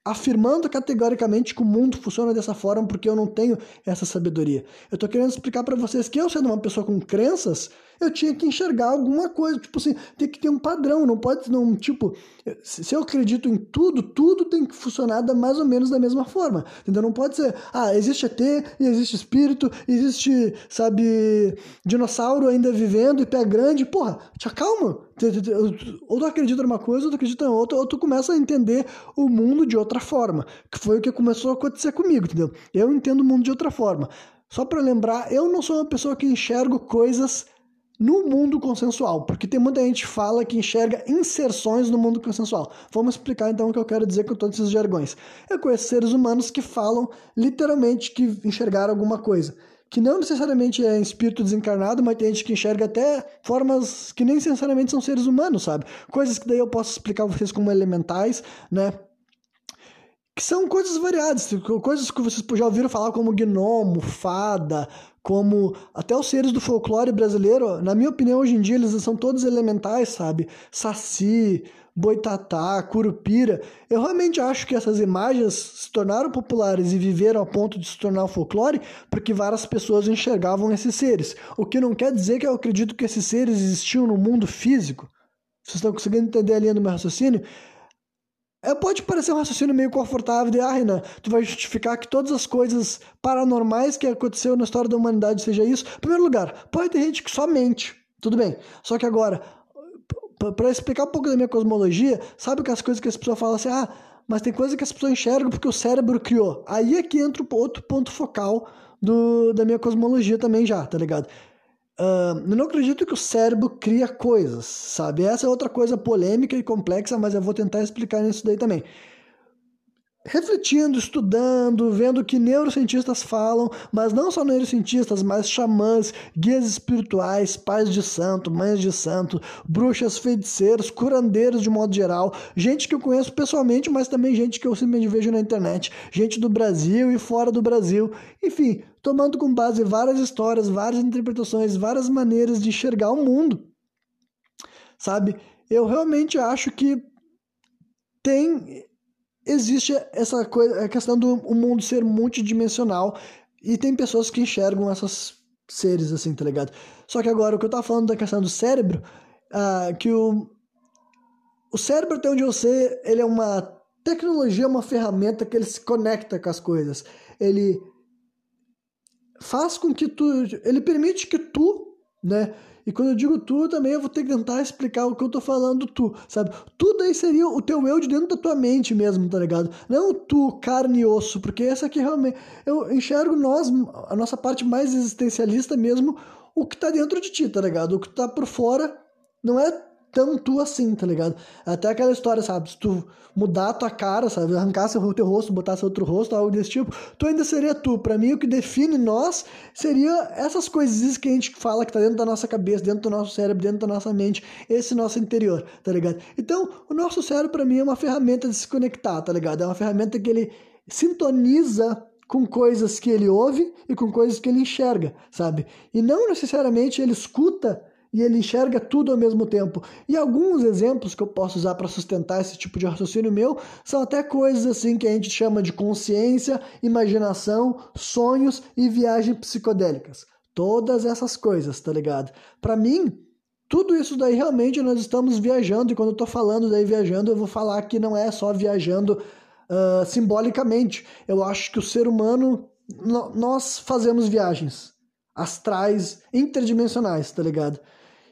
afirmando categoricamente que o mundo funciona dessa forma porque eu não tenho essa sabedoria. Eu estou querendo explicar para vocês que eu sendo uma pessoa com crenças, eu tinha que enxergar alguma coisa, tipo assim, tem que ter um padrão, não pode não, tipo, se eu acredito em tudo, tudo tem que funcionar da, mais ou menos da mesma forma. Entendeu? Não pode ser, ah, existe ET, existe espírito, existe, sabe, dinossauro ainda vivendo e pé grande, porra, te acalma. Ou tu acredita numa coisa, ou tu acredita em outra, ou tu começa a entender o mundo de outra forma, que foi o que começou a acontecer comigo, entendeu? Eu entendo o mundo de outra forma. Só para lembrar, eu não sou uma pessoa que enxergo coisas no mundo consensual, porque tem muita gente que fala que enxerga inserções no mundo consensual. Vamos explicar então o que eu quero dizer com todos esses jargões. Eu conheço seres humanos que falam literalmente que enxergaram alguma coisa, que não necessariamente é espírito desencarnado, mas tem gente que enxerga até formas que nem necessariamente são seres humanos, sabe? Coisas que daí eu posso explicar vocês como elementais, né? que são coisas variadas, coisas que vocês já ouviram falar como gnomo, fada, como até os seres do folclore brasileiro, na minha opinião, hoje em dia eles são todos elementais, sabe? Saci, boitatá, curupira. Eu realmente acho que essas imagens se tornaram populares e viveram a ponto de se tornar folclore porque várias pessoas enxergavam esses seres. O que não quer dizer que eu acredito que esses seres existiam no mundo físico. Vocês estão conseguindo entender a linha do meu raciocínio? É, pode parecer um raciocínio meio confortável de, ah, Renan, tu vai justificar que todas as coisas paranormais que aconteceu na história da humanidade seja isso. Em primeiro lugar, pode ter gente que só mente, tudo bem. Só que agora, para explicar um pouco da minha cosmologia, sabe que as coisas que as pessoas falam assim, ah, mas tem coisa que as pessoas enxergam porque o cérebro criou. Aí é que entra outro ponto focal do, da minha cosmologia também já, tá ligado? Uh, eu não acredito que o cérebro cria coisas, sabe? Essa é outra coisa polêmica e complexa, mas eu vou tentar explicar isso daí também refletindo, estudando, vendo o que neurocientistas falam, mas não só neurocientistas, mas xamãs, guias espirituais, pais de santo, mães de santo, bruxas, feiticeiros, curandeiros de modo geral, gente que eu conheço pessoalmente, mas também gente que eu simplesmente vejo na internet, gente do Brasil e fora do Brasil, enfim, tomando com base várias histórias, várias interpretações, várias maneiras de enxergar o mundo. Sabe? Eu realmente acho que tem existe essa coisa, a questão do o mundo ser multidimensional e tem pessoas que enxergam esses seres assim, tá ligado? Só que agora o que eu tava falando da questão do cérebro, uh, que o, o cérebro, até onde eu sei, ele é uma tecnologia, uma ferramenta que ele se conecta com as coisas. Ele faz com que tu, ele permite que tu, né, e quando eu digo tu, também eu vou ter que tentar explicar o que eu tô falando tu, sabe? Tu daí seria o teu eu de dentro da tua mente mesmo, tá ligado? Não tu, carne e osso, porque essa aqui realmente. Eu enxergo nós, a nossa parte mais existencialista mesmo, o que tá dentro de ti, tá ligado? O que tá por fora não é tão tu assim, tá ligado? Até aquela história, sabe? Se tu mudar a tua cara, sabe? Arrancasse o teu rosto, botasse outro rosto, algo desse tipo, tu ainda seria tu. Para mim, o que define nós seria essas coisinhas que a gente fala que tá dentro da nossa cabeça, dentro do nosso cérebro, dentro da nossa mente, esse nosso interior, tá ligado? Então, o nosso cérebro, para mim, é uma ferramenta de se conectar, tá ligado? É uma ferramenta que ele sintoniza com coisas que ele ouve e com coisas que ele enxerga, sabe? E não necessariamente ele escuta e ele enxerga tudo ao mesmo tempo. E alguns exemplos que eu posso usar para sustentar esse tipo de raciocínio meu são até coisas assim que a gente chama de consciência, imaginação, sonhos e viagens psicodélicas. Todas essas coisas, tá ligado? Para mim, tudo isso daí realmente nós estamos viajando, e quando eu tô falando daí viajando, eu vou falar que não é só viajando uh, simbolicamente. Eu acho que o ser humano, nós fazemos viagens astrais, interdimensionais, tá ligado?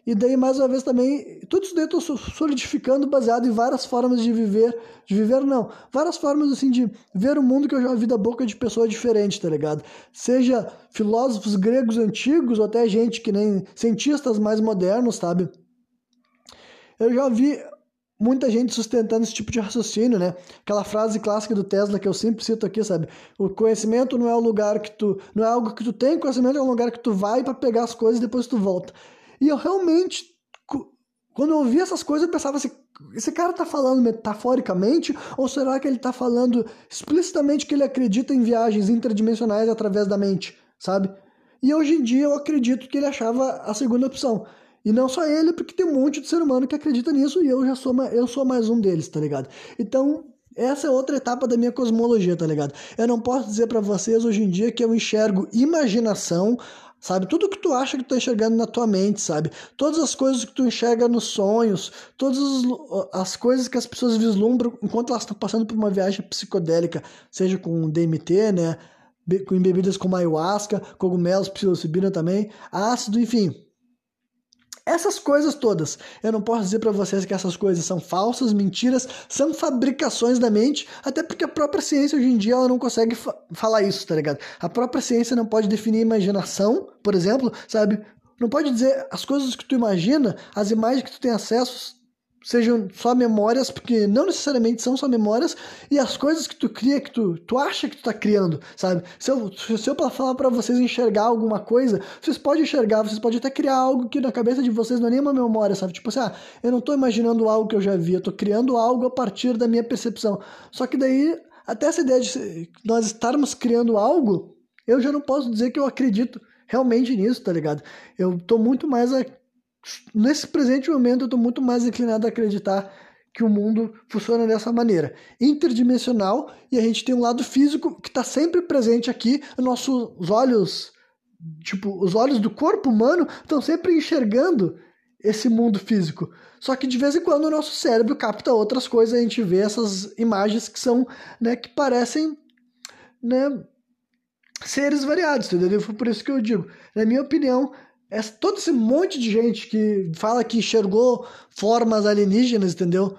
E daí, mais uma vez, também, tudo isso daí eu tô solidificando baseado em várias formas de viver, de viver não, várias formas, assim, de ver o mundo que eu já vi da boca de pessoas diferentes, tá ligado? Seja filósofos gregos antigos, ou até gente que nem cientistas mais modernos, sabe? Eu já vi muita gente sustentando esse tipo de raciocínio, né? Aquela frase clássica do Tesla que eu sempre cito aqui, sabe? O conhecimento não é o lugar que tu, não é algo que tu tem, conhecimento é um lugar que tu vai para pegar as coisas e depois tu volta. E eu realmente quando eu ouvi essas coisas eu pensava assim, esse cara tá falando metaforicamente ou será que ele tá falando explicitamente que ele acredita em viagens interdimensionais através da mente, sabe? E hoje em dia eu acredito que ele achava a segunda opção. E não só ele, porque tem um monte de ser humano que acredita nisso e eu já sou, eu sou mais um deles, tá ligado? Então, essa é outra etapa da minha cosmologia, tá ligado? Eu não posso dizer para vocês hoje em dia que eu enxergo imaginação, sabe? Tudo que tu acha que tu tá enxergando na tua mente, sabe? Todas as coisas que tu enxerga nos sonhos, todas as coisas que as pessoas vislumbram enquanto elas estão passando por uma viagem psicodélica, seja com DMT, né? Com bebidas como ayahuasca, cogumelos, psilocibina também, ácido, enfim essas coisas todas. Eu não posso dizer para vocês que essas coisas são falsas, mentiras, são fabricações da mente, até porque a própria ciência hoje em dia ela não consegue fa falar isso, tá ligado? A própria ciência não pode definir imaginação, por exemplo, sabe? Não pode dizer as coisas que tu imagina, as imagens que tu tem acesso sejam só memórias, porque não necessariamente são só memórias, e as coisas que tu cria, que tu, tu acha que tu tá criando, sabe? Se eu, se eu falar para vocês enxergar alguma coisa, vocês podem enxergar, vocês podem até criar algo que na cabeça de vocês não é nenhuma memória, sabe? Tipo assim, ah, eu não tô imaginando algo que eu já vi, eu tô criando algo a partir da minha percepção. Só que daí, até essa ideia de nós estarmos criando algo, eu já não posso dizer que eu acredito realmente nisso, tá ligado? Eu tô muito mais a nesse presente momento eu estou muito mais inclinado a acreditar que o mundo funciona dessa maneira, interdimensional, e a gente tem um lado físico que está sempre presente aqui, nossos olhos, tipo, os olhos do corpo humano estão sempre enxergando esse mundo físico. Só que de vez em quando o nosso cérebro capta outras coisas, a gente vê essas imagens que são, né, que parecem, né, seres variados, entendeu? Foi por isso que eu digo, na minha opinião, essa, todo esse monte de gente que fala que enxergou formas alienígenas, entendeu?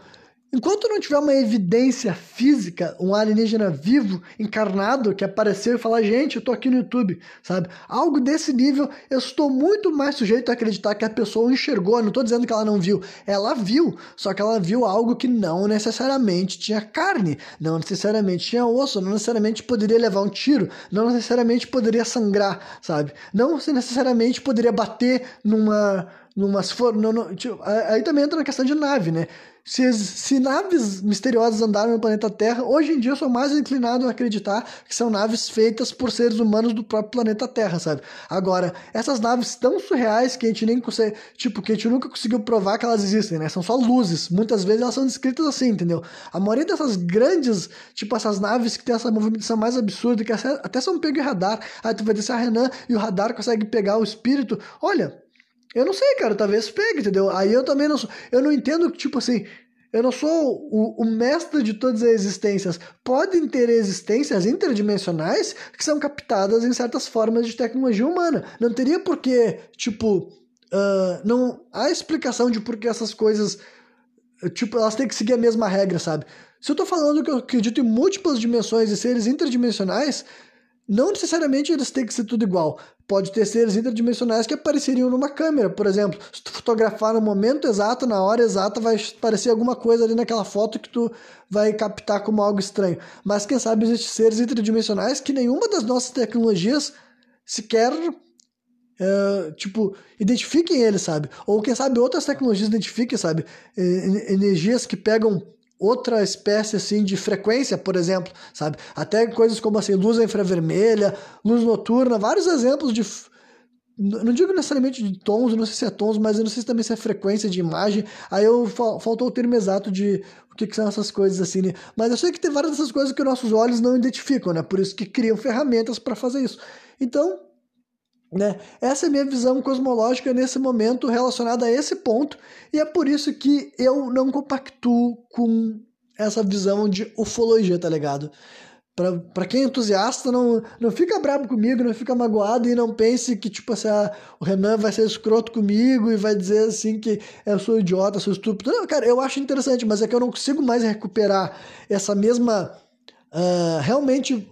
Enquanto não tiver uma evidência física, um alienígena vivo, encarnado, que apareceu e falar, gente, eu tô aqui no YouTube, sabe? Algo desse nível, eu estou muito mais sujeito a acreditar que a pessoa enxergou. Não tô dizendo que ela não viu. Ela viu, só que ela viu algo que não necessariamente tinha carne, não necessariamente tinha osso, não necessariamente poderia levar um tiro, não necessariamente poderia sangrar, sabe? Não necessariamente poderia bater numa numa se for, não, tipo, aí também entra na questão de nave, né? Se, se naves misteriosas andaram no planeta Terra, hoje em dia eu sou mais inclinado a acreditar que são naves feitas por seres humanos do próprio planeta Terra, sabe? Agora, essas naves tão surreais que a gente nem consegue, tipo, que a gente nunca conseguiu provar que elas existem, né? São só luzes. Muitas vezes elas são descritas assim, entendeu? A maioria dessas grandes, tipo, essas naves que tem essa movimentação mais absurda, que até são pego em radar. Aí tu vai descer a Renan e o radar consegue pegar o espírito. Olha, eu não sei, cara, talvez pegue, entendeu? Aí eu também não sou. Eu não entendo que, tipo assim, eu não sou o, o, mestre de todas as existências. Podem ter existências interdimensionais que são captadas em certas formas de tecnologia humana. Não teria por que, tipo, uh, não há explicação de por que essas coisas, tipo, elas têm que seguir a mesma regra, sabe? Se eu tô falando que eu acredito em múltiplas dimensões e seres interdimensionais, não necessariamente eles têm que ser tudo igual. Pode ter seres interdimensionais que apareceriam numa câmera, por exemplo. Se tu fotografar no momento exato, na hora exata, vai aparecer alguma coisa ali naquela foto que tu vai captar como algo estranho. Mas quem sabe existem seres interdimensionais que nenhuma das nossas tecnologias sequer Uh, tipo, identifiquem eles, sabe? Ou quem sabe outras tecnologias identifiquem, sabe? Energias que pegam outra espécie assim de frequência, por exemplo, sabe? Até coisas como assim, luz infravermelha, luz noturna, vários exemplos de não digo necessariamente de tons, não sei se é tons, mas eu não sei se também se é frequência de imagem. Aí eu faltou o termo exato de o que, que são essas coisas assim, né? Mas eu sei que tem várias dessas coisas que nossos olhos não identificam, né? Por isso que criam ferramentas para fazer isso. Então, né? Essa é a minha visão cosmológica nesse momento relacionada a esse ponto, e é por isso que eu não compactuo com essa visão de ufologia, tá ligado? Pra, quem é entusiasta, não, não fica bravo comigo, não fica magoado e não pense que, tipo assim, ah, o Renan vai ser escroto comigo e vai dizer assim que eu sou idiota, sou estúpido. Não, cara, eu acho interessante, mas é que eu não consigo mais recuperar essa mesma. Uh, realmente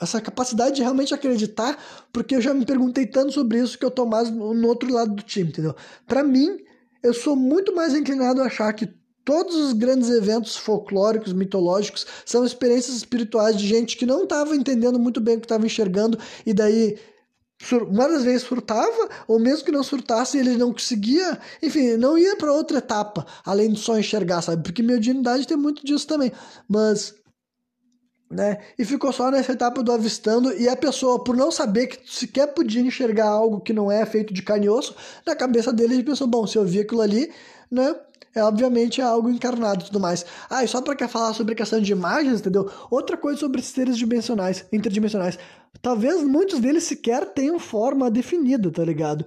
essa capacidade de realmente acreditar, porque eu já me perguntei tanto sobre isso que eu tô mais no, outro lado do time, entendeu? Para mim, eu sou muito mais inclinado a achar que todos os grandes eventos folclóricos, mitológicos, são experiências espirituais de gente que não estava entendendo muito bem o que estava enxergando e daí várias vezes surtava, ou mesmo que não surtasse, ele não conseguia, enfim, não ia para outra etapa, além de só enxergar, sabe? Porque mediunidade tem muito disso também. Mas né? E ficou só nessa etapa do avistando e a pessoa, por não saber que sequer podia enxergar algo que não é feito de carne e osso, na cabeça dele ele pensou, bom, se eu vi aquilo ali, né? É obviamente é algo encarnado e tudo mais. Ah, e só para falar sobre questão de imagens, entendeu? Outra coisa sobre seres dimensionais, interdimensionais. Talvez muitos deles sequer tenham forma definida, tá ligado?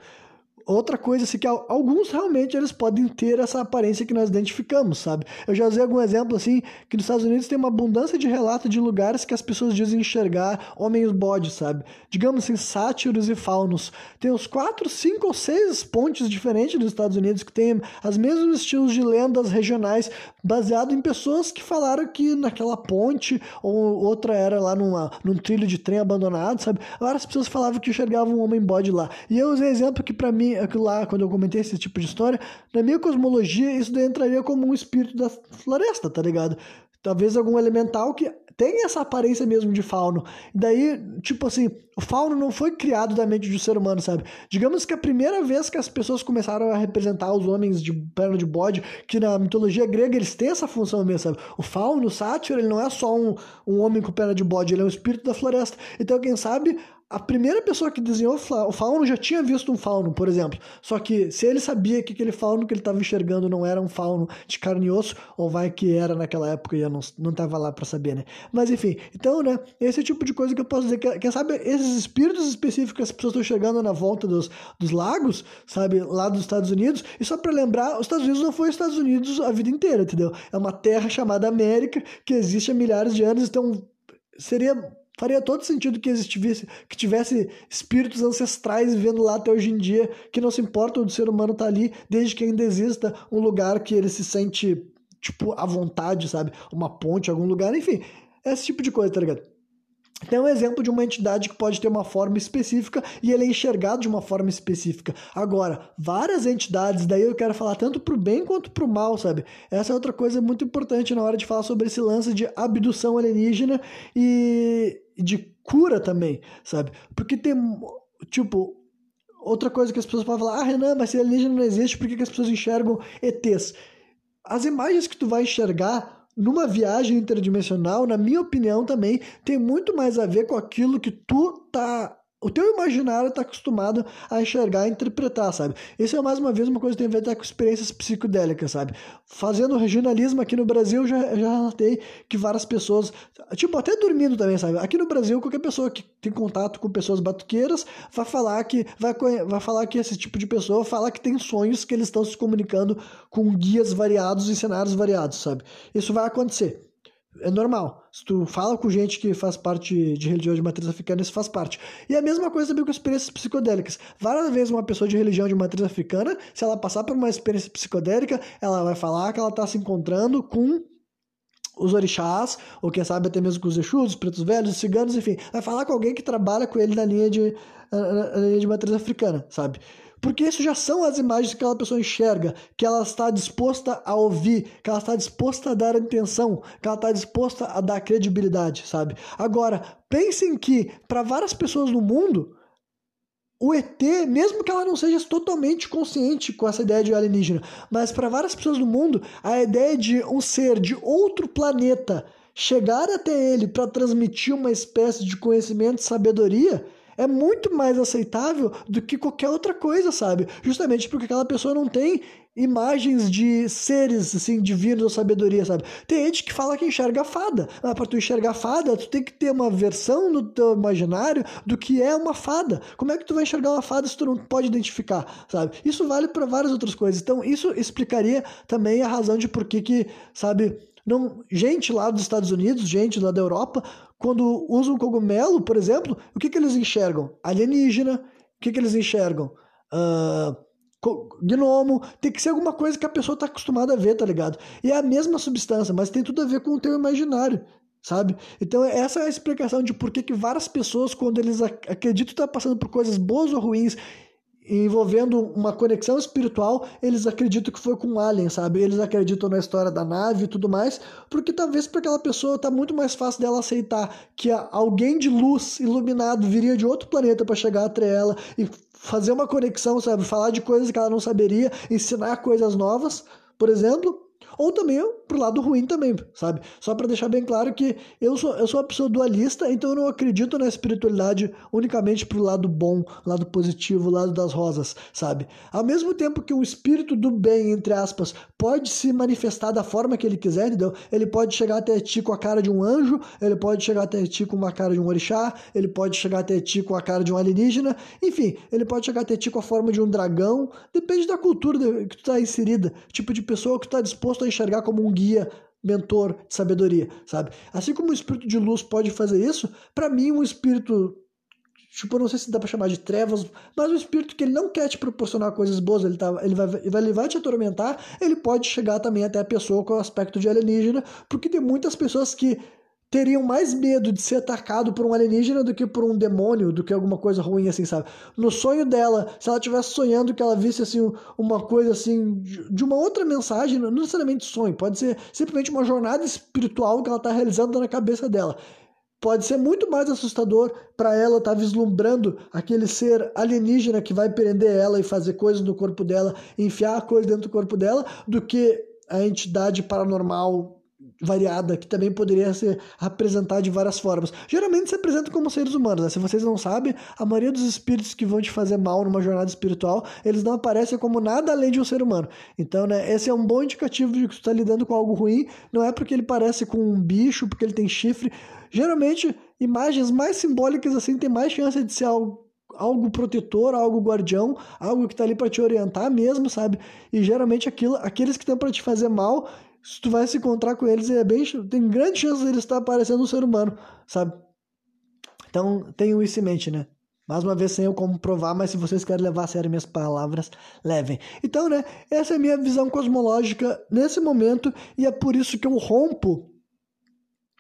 Outra coisa assim que alguns realmente eles podem ter essa aparência que nós identificamos, sabe? Eu já usei algum exemplo assim que nos Estados Unidos tem uma abundância de relatos de lugares que as pessoas dizem enxergar homens bodes, sabe? Digamos assim, sátiros e faunos. Tem uns quatro, cinco ou seis pontes diferentes nos Estados Unidos que tem os mesmos estilos de lendas regionais baseado em pessoas que falaram que naquela ponte ou outra era lá numa, num trilho de trem abandonado, sabe? Várias pessoas falavam que enxergavam um homem bode lá. E eu usei exemplo que para mim aquilo lá, quando eu comentei esse tipo de história, na minha cosmologia, isso daí entraria como um espírito da floresta, tá ligado? Talvez algum elemental que tem essa aparência mesmo de fauno. Daí, tipo assim, o fauno não foi criado da mente do ser humano, sabe? Digamos que a primeira vez que as pessoas começaram a representar os homens de perna de bode, que na mitologia grega eles têm essa função mesmo, sabe? O fauno, o sátiro, ele não é só um, um homem com perna de bode, ele é um espírito da floresta. Então, quem sabe, a primeira pessoa que desenhou o fauno já tinha visto um fauno, por exemplo. Só que se ele sabia que aquele fauno que ele estava enxergando não era um fauno de carne e osso, ou vai que era naquela época e eu não, não tava lá para saber, né? Mas enfim, então, né, esse é tipo de coisa que eu posso dizer. Que, quem sabe esses espíritos específicos que as pessoas estão chegando na volta dos, dos lagos, sabe, lá dos Estados Unidos, e só para lembrar, os Estados Unidos não foi os Estados Unidos a vida inteira, entendeu? É uma terra chamada América que existe há milhares de anos, então seria Faria todo sentido que existisse, que tivesse espíritos ancestrais vivendo lá até hoje em dia, que não se importam do ser humano estar tá ali, desde que ainda exista um lugar que ele se sente, tipo, à vontade, sabe? Uma ponte, algum lugar, enfim. Esse tipo de coisa, tá ligado? Tem um exemplo de uma entidade que pode ter uma forma específica e ele é enxergado de uma forma específica. Agora, várias entidades, daí eu quero falar tanto pro bem quanto pro mal, sabe? Essa é outra coisa muito importante na hora de falar sobre esse lance de abdução alienígena e de cura também, sabe? Porque tem, tipo, outra coisa que as pessoas podem falar, ah, Renan, mas se alienígena não existe, por que, que as pessoas enxergam ETs? As imagens que tu vai enxergar numa viagem interdimensional, na minha opinião também, tem muito mais a ver com aquilo que tu tá o teu imaginário está acostumado a enxergar e interpretar, sabe? Isso é mais uma vez uma coisa que tem a ver com experiências psicodélicas, sabe? Fazendo regionalismo aqui no Brasil, já, já relatei que várias pessoas, tipo, até dormindo também, sabe? Aqui no Brasil, qualquer pessoa que tem contato com pessoas batuqueiras vai falar que vai, vai falar que esse tipo de pessoa fala que tem sonhos que eles estão se comunicando com guias variados e cenários variados, sabe? Isso vai acontecer é normal. Se tu fala com gente que faz parte de religião de matriz africana, isso faz parte. E a mesma coisa também com experiências psicodélicas. Várias vezes uma pessoa de religião de matriz africana, se ela passar por uma experiência psicodélica, ela vai falar que ela está se encontrando com os orixás, ou quem sabe até mesmo com os exus, os pretos velhos, os ciganos, enfim. Vai falar com alguém que trabalha com ele na linha de, na linha de matriz africana, sabe? Porque isso já são as imagens que aquela pessoa enxerga, que ela está disposta a ouvir, que ela está disposta a dar atenção, que ela está disposta a dar credibilidade, sabe? Agora, pensem que para várias pessoas no mundo, o ET, mesmo que ela não seja totalmente consciente com essa ideia de alienígena, mas para várias pessoas no mundo, a ideia de um ser de outro planeta chegar até ele para transmitir uma espécie de conhecimento e sabedoria é muito mais aceitável do que qualquer outra coisa, sabe? Justamente porque aquela pessoa não tem imagens de seres, assim, divinos ou sabedoria, sabe? Tem gente que fala que enxerga fada. Mas pra tu enxergar fada, tu tem que ter uma versão no teu imaginário do que é uma fada. Como é que tu vai enxergar uma fada se tu não pode identificar, sabe? Isso vale para várias outras coisas. Então, isso explicaria também a razão de por que que, sabe, não, gente lá dos Estados Unidos, gente lá da Europa, quando usam cogumelo, por exemplo, o que, que eles enxergam? Alienígena. O que, que eles enxergam? Uh, gnomo. Tem que ser alguma coisa que a pessoa está acostumada a ver, tá ligado? E é a mesma substância, mas tem tudo a ver com o teu imaginário sabe? Então essa é a explicação de por que, que várias pessoas, quando eles acreditam estar passando por coisas boas ou ruins, envolvendo uma conexão espiritual, eles acreditam que foi com um alien, sabe? Eles acreditam na história da nave e tudo mais, porque talvez para aquela pessoa tá muito mais fácil dela aceitar que alguém de luz iluminado viria de outro planeta para chegar até ela e fazer uma conexão, sabe? Falar de coisas que ela não saberia, ensinar coisas novas, por exemplo, ou também pro lado ruim também, sabe? Só para deixar bem claro que eu sou, eu sou uma pessoa dualista, então eu não acredito na espiritualidade unicamente pro lado bom, lado positivo, lado das rosas, sabe? Ao mesmo tempo que o espírito do bem, entre aspas, pode se manifestar da forma que ele quiser, entendeu? Ele pode chegar até ti com a cara de um anjo, ele pode chegar até ti com uma cara de um orixá, ele pode chegar até ti com a cara de um alienígena, enfim, ele pode chegar até ti com a forma de um dragão, depende da cultura que tu tá inserida, tipo de pessoa que tu tá disposto a enxergar como um guia mentor sabedoria, sabe? Assim como o espírito de luz pode fazer isso, para mim um espírito tipo, eu não sei se dá para chamar de trevas, mas um espírito que ele não quer te proporcionar coisas boas, ele, tá, ele, vai, ele vai te atormentar, ele pode chegar também até a pessoa com o aspecto de alienígena, porque tem muitas pessoas que teriam mais medo de ser atacado por um alienígena do que por um demônio, do que alguma coisa ruim assim, sabe? No sonho dela, se ela estivesse sonhando que ela visse assim uma coisa assim de uma outra mensagem, não necessariamente sonho, pode ser simplesmente uma jornada espiritual que ela está realizando na cabeça dela. Pode ser muito mais assustador para ela estar tá vislumbrando aquele ser alienígena que vai prender ela e fazer coisas no corpo dela, enfiar coisas dentro do corpo dela, do que a entidade paranormal variada, que também poderia ser apresentada de várias formas. Geralmente se apresenta como seres humanos, né? Se vocês não sabem, a maioria dos espíritos que vão te fazer mal numa jornada espiritual, eles não aparecem como nada além de um ser humano. Então, né, esse é um bom indicativo de que tu está lidando com algo ruim, não é porque ele parece com um bicho, porque ele tem chifre. Geralmente, imagens mais simbólicas assim têm mais chance de ser algo algo protetor, algo guardião, algo que está ali para te orientar mesmo, sabe? E geralmente aquilo, aqueles que estão para te fazer mal, se tu vai se encontrar com eles, é bem, tem grande chance de eles estar parecendo um ser humano, sabe? Então, tenham isso em mente, né? Mais uma vez, sem eu como provar, mas se vocês querem levar a sério minhas palavras, levem. Então, né, essa é a minha visão cosmológica nesse momento, e é por isso que eu rompo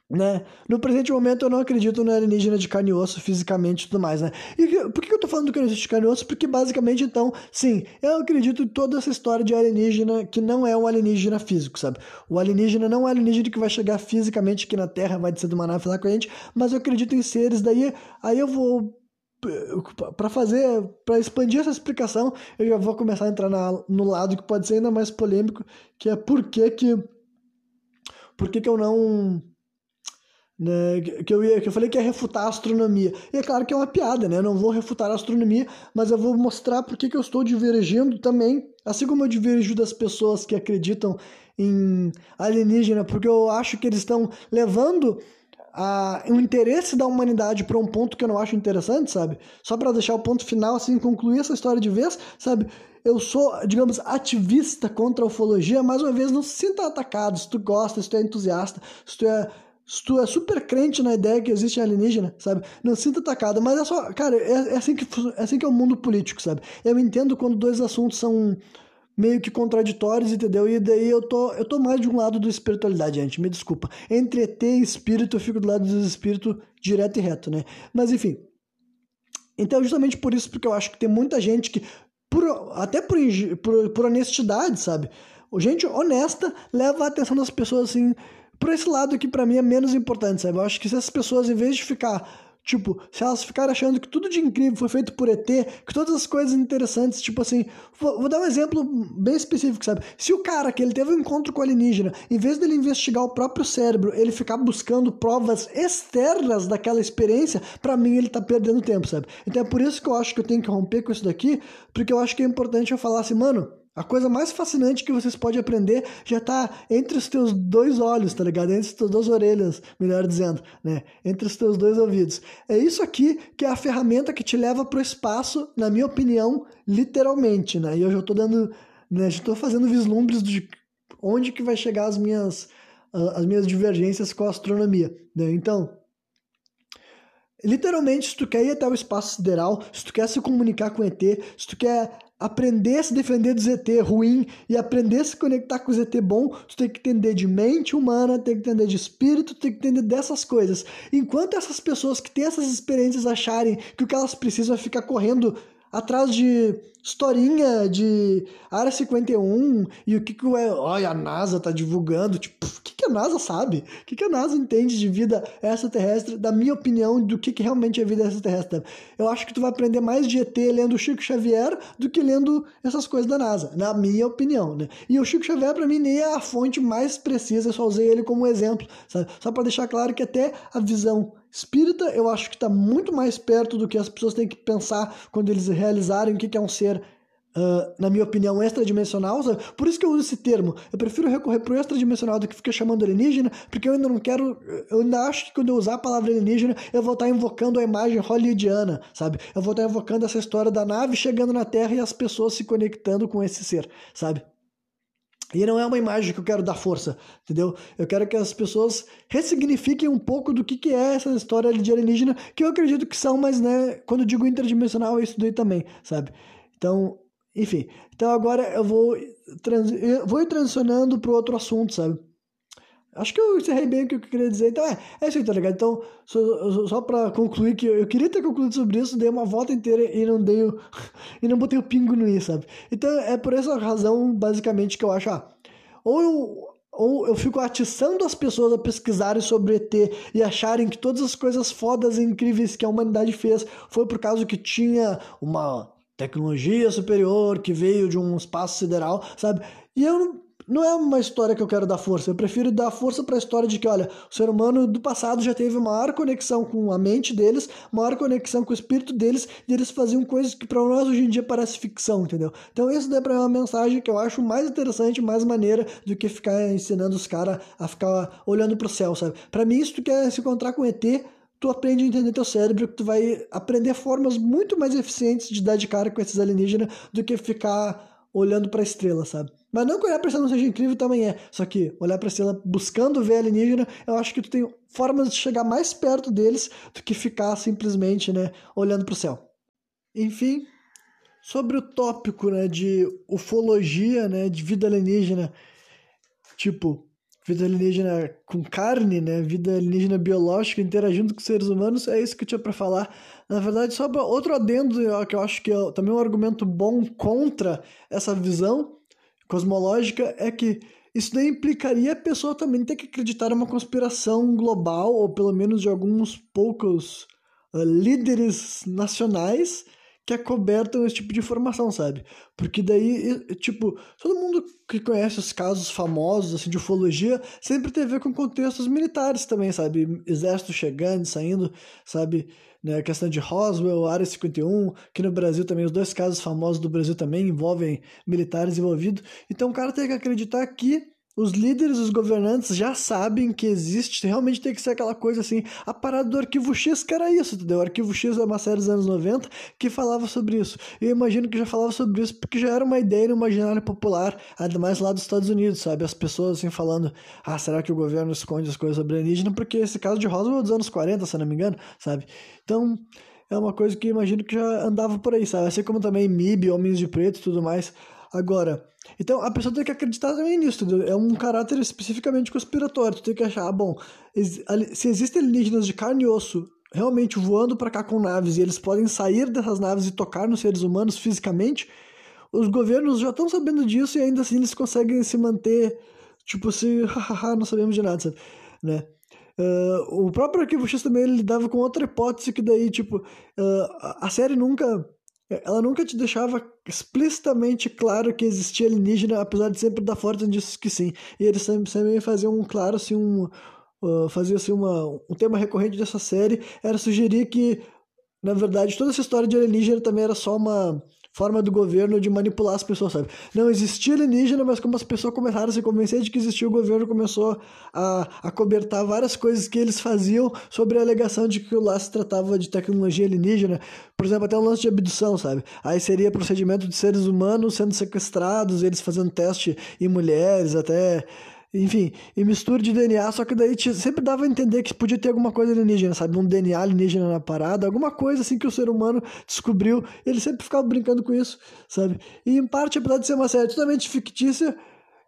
né? No presente momento eu não acredito no alienígena de carne e osso fisicamente e tudo mais, né? E por que eu tô falando do que não existe carne e osso? Porque basicamente, então, sim, eu acredito em toda essa história de alienígena que não é um alienígena físico, sabe? O alienígena não é um alienígena que vai chegar fisicamente aqui na Terra, vai descer de uma nave falar com a gente, mas eu acredito em seres, daí aí eu vou para fazer, para expandir essa explicação, eu já vou começar a entrar na, no lado que pode ser ainda mais polêmico, que é por que que por que que eu não né, que eu ia, que eu falei que ia refutar a astronomia. E é claro que é uma piada, né? Eu não vou refutar a astronomia, mas eu vou mostrar por que eu estou divergindo também, assim como eu diverjo das pessoas que acreditam em alienígena, porque eu acho que eles estão levando a, o interesse da humanidade para um ponto que eu não acho interessante, sabe? Só para deixar o ponto final, assim, concluir essa história de vez, sabe? Eu sou, digamos, ativista contra a ufologia, mais uma vez, não se sinta atacado. Se tu gosta, se tu é entusiasta, se tu é se tu é super crente na ideia que existe alienígena, sabe? Não sinta atacado, mas é só, cara, é, é, assim que, é assim que é o mundo político, sabe? Eu entendo quando dois assuntos são meio que contraditórios, entendeu? E daí eu tô, eu tô mais de um lado do espiritualidade, gente, me desculpa. Entre ET e espírito, eu fico do lado dos espíritos direto e reto, né? Mas enfim. Então, justamente por isso, porque eu acho que tem muita gente que, por, até por, por, por honestidade, sabe? Gente honesta leva a atenção das pessoas assim por esse lado que para mim é menos importante, sabe? Eu acho que se as pessoas, em vez de ficar Tipo, se elas ficarem achando que tudo de incrível foi feito por ET, que todas as coisas interessantes, tipo assim, vou, vou, dar um exemplo bem específico, sabe? Se o cara que ele teve um encontro com o alienígena, em vez dele investigar o próprio cérebro, ele ficar buscando provas externas daquela experiência, para mim ele tá perdendo tempo, sabe? Então é por isso que eu acho que eu tenho que romper com isso daqui, porque eu acho que é importante eu falar assim, mano, a coisa mais fascinante que vocês podem aprender já está entre os teus dois olhos, tá ligado? Entre as tuas duas orelhas, melhor dizendo, né? Entre os teus dois ouvidos. É isso aqui que é a ferramenta que te leva para o espaço, na minha opinião, literalmente, né? E eu já estou dando, né? Já estou fazendo vislumbres de onde que vai chegar as minhas, as minhas divergências com a astronomia, né? Então, literalmente, se tu quer ir até o espaço sideral, se tu quer se comunicar com ET, se tu quer aprender a se defender do ZT ruim e aprender a se conectar com o ZT bom, tu tem que entender de mente humana, tem que entender de espírito, tem que entender dessas coisas. Enquanto essas pessoas que têm essas experiências acharem que o que elas precisam é ficar correndo atrás de historinha de Área 51 e o que que o, olha, a NASA tá divulgando, tipo, o que que a NASA sabe? O que que a NASA entende de vida extraterrestre, da minha opinião, do que que realmente é vida extraterrestre? Eu acho que tu vai aprender mais de ET lendo Chico Xavier do que lendo essas coisas da NASA, na minha opinião, né? E o Chico Xavier para mim nem é a fonte mais precisa, eu só usei ele como exemplo, sabe? Só para deixar claro que até a visão espírita, eu acho que está muito mais perto do que as pessoas têm que pensar quando eles realizarem o que é um ser, uh, na minha opinião, extradimensional. Por isso que eu uso esse termo. Eu prefiro recorrer para o extradimensional do que ficar chamando alienígena, porque eu ainda não quero. Eu ainda acho que quando eu usar a palavra alienígena, eu vou estar invocando a imagem hollywoodiana, sabe? Eu vou estar invocando essa história da nave chegando na Terra e as pessoas se conectando com esse ser, sabe? E não é uma imagem que eu quero dar força, entendeu? Eu quero que as pessoas ressignifiquem um pouco do que, que é essa história de alienígena, que eu acredito que são, mas, né, quando eu digo interdimensional, eu estudei também, sabe? Então, enfim. Então agora eu vou, trans, eu vou transicionando para outro assunto, sabe? Acho que eu encerrei bem o que eu queria dizer. Então, é, é isso aí, tá ligado? Então, só, só pra concluir que eu, eu, queria ter concluído sobre isso, dei uma volta inteira e não dei o, e não botei o pingo no i, sabe? Então, é por essa razão, basicamente, que eu acho, ah, ou eu, ou eu fico atiçando as pessoas a pesquisarem sobre ET e acharem que todas as coisas fodas e incríveis que a humanidade fez foi por causa que tinha uma tecnologia superior que veio de um espaço sideral, sabe? E eu não não é uma história que eu quero dar força. Eu prefiro dar força para a história de que, olha, o ser humano do passado já teve maior conexão com a mente deles, maior conexão com o espírito deles, e eles faziam coisas que para nós hoje em dia parece ficção, entendeu? Então isso daí para mim é uma mensagem que eu acho mais interessante, mais maneira do que ficar ensinando os caras a ficar olhando pro céu, sabe? Para mim, se tu quer se encontrar com ET, tu aprende a entender teu cérebro, que tu vai aprender formas muito mais eficientes de dar de cara com esses alienígenas do que ficar olhando para estrela, sabe? Mas não que olhar para a estrela não seja incrível também é. Só que olhar para a estrela buscando ver alienígena, eu acho que tu tem formas de chegar mais perto deles do que ficar simplesmente, né, olhando para o céu. Enfim, sobre o tópico, né, de ufologia, né, de vida alienígena, tipo, vida alienígena com carne, né, vida alienígena biológica interagindo com seres humanos, é isso que eu tinha para falar. Na verdade, só outro adendo que eu acho que é também um argumento bom contra essa visão cosmológica é que isso daí implicaria a pessoa também ter que acreditar em uma conspiração global, ou pelo menos de alguns poucos uh, líderes nacionais que acobertam esse tipo de informação, sabe? Porque daí, tipo, todo mundo que conhece os casos famosos, assim, de ufologia, sempre tem a ver com contextos militares também, sabe? Exército chegando, saindo, sabe? Né, a questão de Roswell, Área 51, que no Brasil também, os dois casos famosos do Brasil também envolvem militares envolvidos. Então o cara tem que acreditar que os líderes, os governantes já sabem que existe, realmente tem que ser aquela coisa assim. A parada do Arquivo X que era isso, entendeu? O Arquivo X é uma série dos anos 90 que falava sobre isso. E eu imagino que já falava sobre isso porque já era uma ideia no imaginário popular, ainda mais lá dos Estados Unidos, sabe? As pessoas assim falando, ah, será que o governo esconde as coisas sobre alienígena? Porque esse caso de Roswell é dos anos 40, se não me engano, sabe? Então, é uma coisa que imagino que já andava por aí, sabe? Assim como também MIB, Homens de Preto e tudo mais. Agora, então a pessoa tem que acreditar também nisso, entendeu? É um caráter especificamente conspiratório. Tu tem que achar, ah, bom, se existem alienígenas de carne e osso realmente voando para cá com naves e eles podem sair dessas naves e tocar nos seres humanos fisicamente, os governos já estão sabendo disso e ainda assim eles conseguem se manter, tipo assim, hahaha, não sabemos de nada, sabe? Né? Uh, o próprio Arquivo X também ele lidava com outra hipótese que daí, tipo, uh, a série nunca ela nunca te deixava explicitamente claro que existia alienígena, apesar de sempre dar forte indícios que sim. E eles sempre, sempre faziam um claro, assim, um, uh, fazia assim uma, um tema recorrente dessa série, era sugerir que, na verdade, toda essa história de alienígena também era só uma forma do governo de manipular as pessoas, sabe? Não existia alienígena, mas como as pessoas começaram a se convencer de que existia, o governo começou a, a cobertar várias coisas que eles faziam sobre a alegação de que o lá se tratava de tecnologia alienígena. Por exemplo, até um lance de abdução, sabe? Aí seria procedimento de seres humanos sendo sequestrados, eles fazendo teste em mulheres, até enfim, e mistura de DNA, só que daí sempre dava a entender que podia ter alguma coisa alienígena, sabe? Um DNA alienígena na parada, alguma coisa assim que o ser humano descobriu, ele sempre ficava brincando com isso, sabe? E em parte, apesar de ser uma série totalmente fictícia,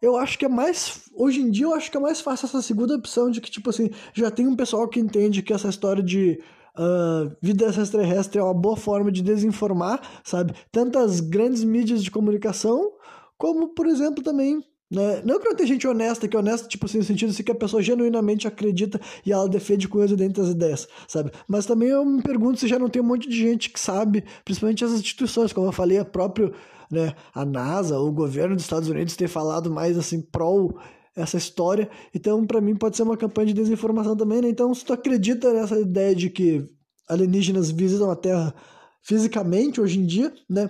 eu acho que é mais. Hoje em dia, eu acho que é mais fácil essa segunda opção de que, tipo assim, já tem um pessoal que entende que essa história de uh, vida extraterrestre é uma boa forma de desinformar, sabe? Tantas grandes mídias de comunicação, como, por exemplo, também né? Não que não tenha gente honesta, que é honesta, tipo assim, no sentido assim, que a pessoa genuinamente acredita e ela defende coisa dentro das ideias, sabe? Mas também eu me pergunto se já não tem um monte de gente que sabe, principalmente as instituições, como eu falei, a próprio, né, a NASA, o governo dos Estados Unidos tem falado mais assim, pró essa história. Então, para mim, pode ser uma campanha de desinformação também, né? Então, se tu acredita nessa ideia de que alienígenas visitam a Terra fisicamente hoje em dia, né?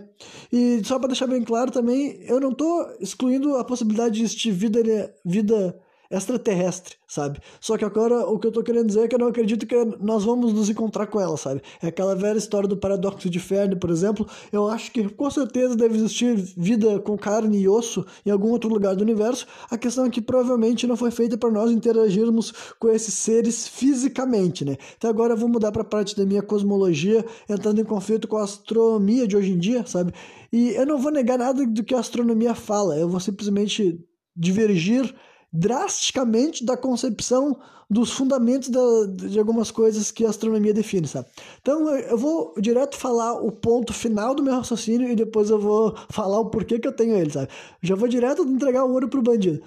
E só para deixar bem claro também, eu não estou excluindo a possibilidade de existir vida, vida extraterrestre, sabe? Só que agora o que eu tô querendo dizer é que eu não acredito que nós vamos nos encontrar com ela, sabe? É aquela velha história do paradoxo de Fermi, por exemplo. Eu acho que com certeza deve existir vida com carne e osso em algum outro lugar do universo. A questão é que provavelmente não foi feita para nós interagirmos com esses seres fisicamente, né? Então agora eu vou mudar para a parte da minha cosmologia, entrando em conflito com a astronomia de hoje em dia, sabe? E eu não vou negar nada do que a astronomia fala, eu vou simplesmente divergir drasticamente da concepção dos fundamentos da, de algumas coisas que a astronomia define, sabe? Então eu vou direto falar o ponto final do meu raciocínio e depois eu vou falar o porquê que eu tenho ele, sabe? Já vou direto entregar o ouro pro bandido.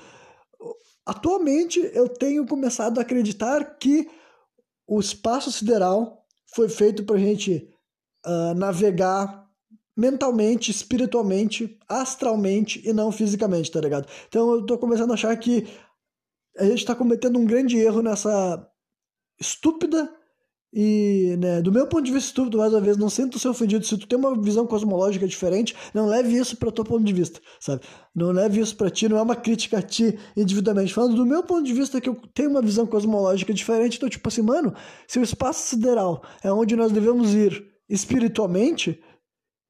Atualmente eu tenho começado a acreditar que o espaço sideral foi feito para gente uh, navegar mentalmente, espiritualmente, astralmente e não fisicamente, tá ligado? Então eu tô começando a achar que a gente tá cometendo um grande erro nessa estúpida e, né, do meu ponto de vista estúpido, mais uma vez, não sinto ser ofendido. Se tu tem uma visão cosmológica diferente, não leve isso para teu ponto de vista, sabe? Não leve isso para ti, não é uma crítica a ti individualmente. Falando do meu ponto de vista, que eu tenho uma visão cosmológica diferente, então, tipo assim, mano, se o espaço sideral é onde nós devemos ir espiritualmente,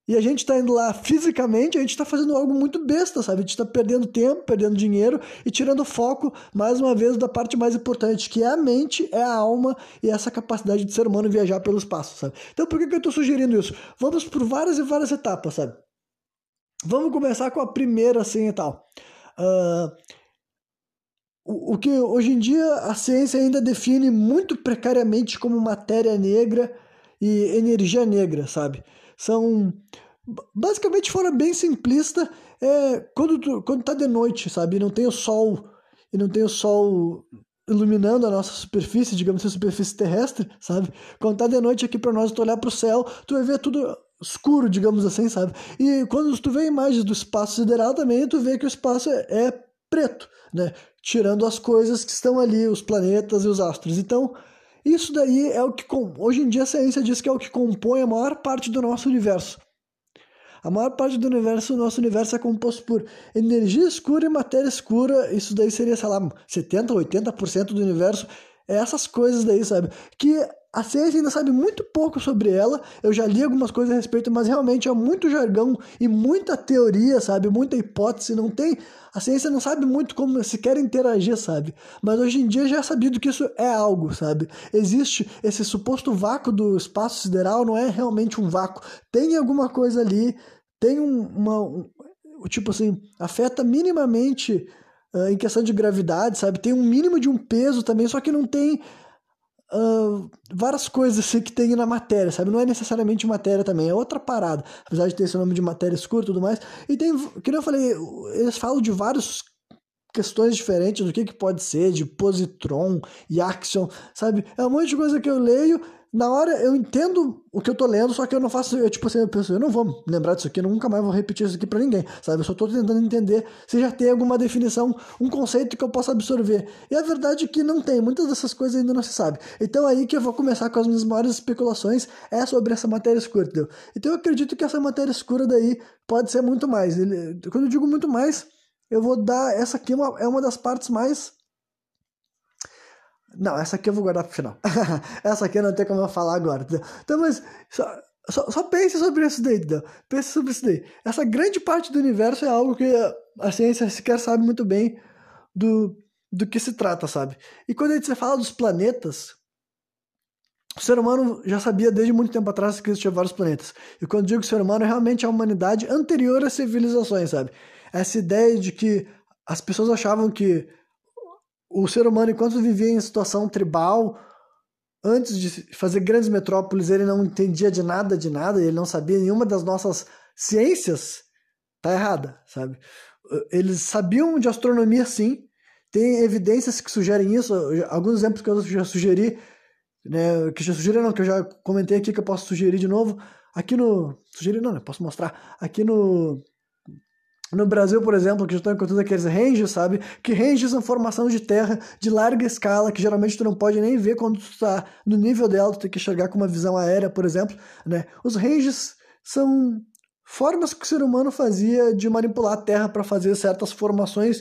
e a gente está indo lá fisicamente, a gente está fazendo algo muito besta, sabe? A gente está perdendo tempo, perdendo dinheiro e tirando foco, mais uma vez, da parte mais importante, que é a mente, é a alma e essa capacidade de ser humano viajar pelo espaço, sabe? Então por que, que eu estou sugerindo isso? Vamos por várias e várias etapas, sabe? Vamos começar com a primeira, assim e tal. Uh, o, o que hoje em dia a ciência ainda define muito precariamente como matéria negra e energia negra, sabe? São. Basicamente, de forma bem simplista, é quando, tu, quando tá de noite, sabe? E não tem o sol. E não tem o sol iluminando a nossa superfície, digamos assim, a superfície terrestre, sabe? Quando tá de noite aqui para nós, tu olhar pro céu, tu vai ver tudo escuro, digamos assim, sabe? E quando tu vê imagens do espaço sideral também, tu vê que o espaço é, é preto, né? Tirando as coisas que estão ali, os planetas e os astros. Então, isso daí é o que, hoje em dia, a ciência diz que é o que compõe a maior parte do nosso universo. A maior parte do universo, nosso universo é composto por energia escura e matéria escura. Isso daí seria, sei lá, 70, 80% do universo. É essas coisas daí, sabe? Que a ciência ainda sabe muito pouco sobre ela. Eu já li algumas coisas a respeito, mas realmente é muito jargão e muita teoria, sabe? Muita hipótese. Não tem. A ciência não sabe muito como se quer interagir, sabe? Mas hoje em dia já é sabido que isso é algo, sabe? Existe esse suposto vácuo do espaço sideral, não é realmente um vácuo. Tem alguma coisa ali, tem um, uma. Um, tipo assim, afeta minimamente. Uh, em questão de gravidade, sabe? Tem um mínimo de um peso também, só que não tem uh, várias coisas assim, que tem na matéria, sabe? Não é necessariamente matéria também, é outra parada. Apesar de ter esse nome de matéria escura e tudo mais. E tem, que eu falei, eles falam de várias questões diferentes do que, que pode ser, de positron e axion, sabe? É um monte de coisa que eu leio na hora eu entendo o que eu tô lendo, só que eu não faço, eu, tipo assim, eu penso, eu não vou lembrar disso aqui, eu nunca mais vou repetir isso aqui para ninguém, sabe? Eu só tô tentando entender se já tem alguma definição, um conceito que eu possa absorver. E a verdade é que não tem, muitas dessas coisas ainda não se sabe. Então aí que eu vou começar com as minhas maiores especulações é sobre essa matéria escura, entendeu? Então eu acredito que essa matéria escura daí pode ser muito mais. Ele, quando eu digo muito mais, eu vou dar, essa aqui uma, é uma das partes mais não, essa aqui eu vou guardar pro final. essa aqui eu não tenho como eu falar agora. Então, mas só, só, só pense sobre isso daí, entendeu? Pense sobre isso daí. Essa grande parte do universo é algo que a ciência sequer sabe muito bem do, do que se trata, sabe? E quando a gente fala dos planetas, o ser humano já sabia desde muito tempo atrás que existiam vários planetas. E quando digo ser humano, é realmente a humanidade anterior às civilizações, sabe? Essa ideia de que as pessoas achavam que o ser humano, enquanto vivia em situação tribal, antes de fazer grandes metrópoles, ele não entendia de nada, de nada, ele não sabia nenhuma das nossas ciências, tá errada, sabe? Eles sabiam de astronomia, sim, tem evidências que sugerem isso, alguns exemplos que eu já sugeri, né, que já sugeri não, que eu já comentei aqui que eu posso sugerir de novo, aqui no, sugerir não, né, posso mostrar, aqui no no Brasil, por exemplo, que estão encontrando aqueles ranges, sabe? Que ranges são formação de terra de larga escala, que geralmente tu não pode nem ver quando tu está no nível dela, tu tem que enxergar com uma visão aérea, por exemplo, né? Os ranges são formas que o ser humano fazia de manipular a terra para fazer certas formações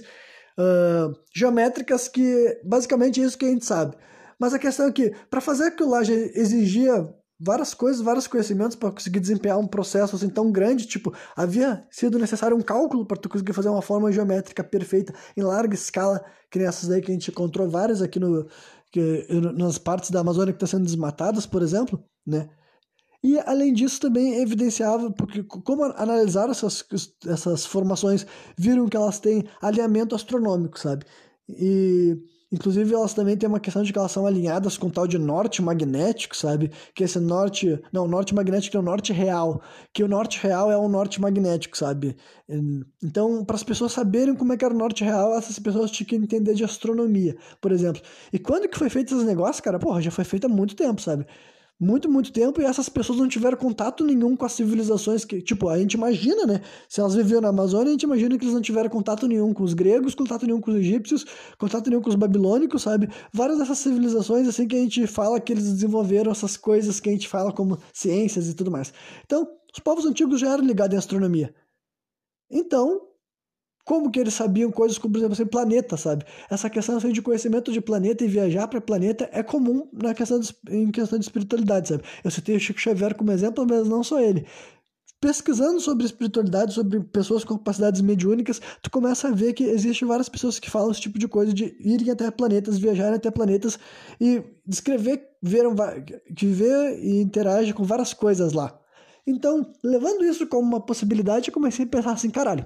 uh, geométricas que basicamente é isso que a gente sabe. Mas a questão é que, para fazer aquilo lá já exigia várias coisas, vários conhecimentos para conseguir desempenhar um processo assim tão grande, tipo, havia sido necessário um cálculo para tu conseguir fazer uma forma geométrica perfeita em larga escala, que nessas daí que a gente encontrou várias aqui no que, nas partes da Amazônia que estão sendo desmatadas, por exemplo, né? E além disso também evidenciava, porque como analisaram essas, essas formações, viram que elas têm alinhamento astronômico, sabe? E Inclusive, elas também têm uma questão de que elas são alinhadas com tal de norte magnético, sabe? Que esse norte. Não, norte magnético é o norte real. Que o norte real é o norte magnético, sabe? Então, para as pessoas saberem como é que era o norte real, essas pessoas tinham que entender de astronomia, por exemplo. E quando que foi feito esses negócios, cara? Porra, já foi feito há muito tempo, sabe? Muito, muito tempo e essas pessoas não tiveram contato nenhum com as civilizações que, tipo, a gente imagina, né? Se elas viviam na Amazônia, a gente imagina que eles não tiveram contato nenhum com os gregos, contato nenhum com os egípcios, contato nenhum com os babilônicos, sabe? Várias dessas civilizações, assim, que a gente fala que eles desenvolveram essas coisas que a gente fala como ciências e tudo mais. Então, os povos antigos já eram ligados em astronomia. Então, como que eles sabiam coisas como, por exemplo, assim, planeta, sabe? Essa questão assim, de conhecimento de planeta e viajar para planeta é comum na questão de, em questão de espiritualidade, sabe? Eu citei o Chico Xavier como exemplo, mas não só ele. Pesquisando sobre espiritualidade, sobre pessoas com capacidades mediúnicas, tu começa a ver que existem várias pessoas que falam esse tipo de coisa, de irem até planetas, viajarem até planetas e descrever, viram, que vê e interage com várias coisas lá. Então, levando isso como uma possibilidade, eu comecei a pensar assim, caralho,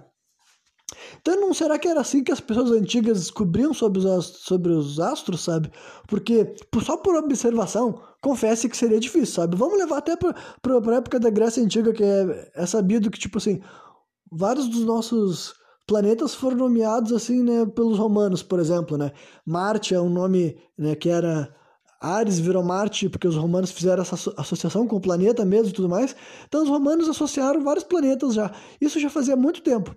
então, não será que era assim que as pessoas antigas descobriam sobre os, sobre os astros, sabe? Porque só por observação, confesse que seria difícil, sabe? Vamos levar até para a época da Grécia Antiga, que é, é sabido que, tipo assim, vários dos nossos planetas foram nomeados assim, né, pelos romanos, por exemplo, né? Marte é um nome, né, que era Ares virou Marte porque os romanos fizeram essa associação com o planeta mesmo e tudo mais. Então os romanos associaram vários planetas já. Isso já fazia muito tempo.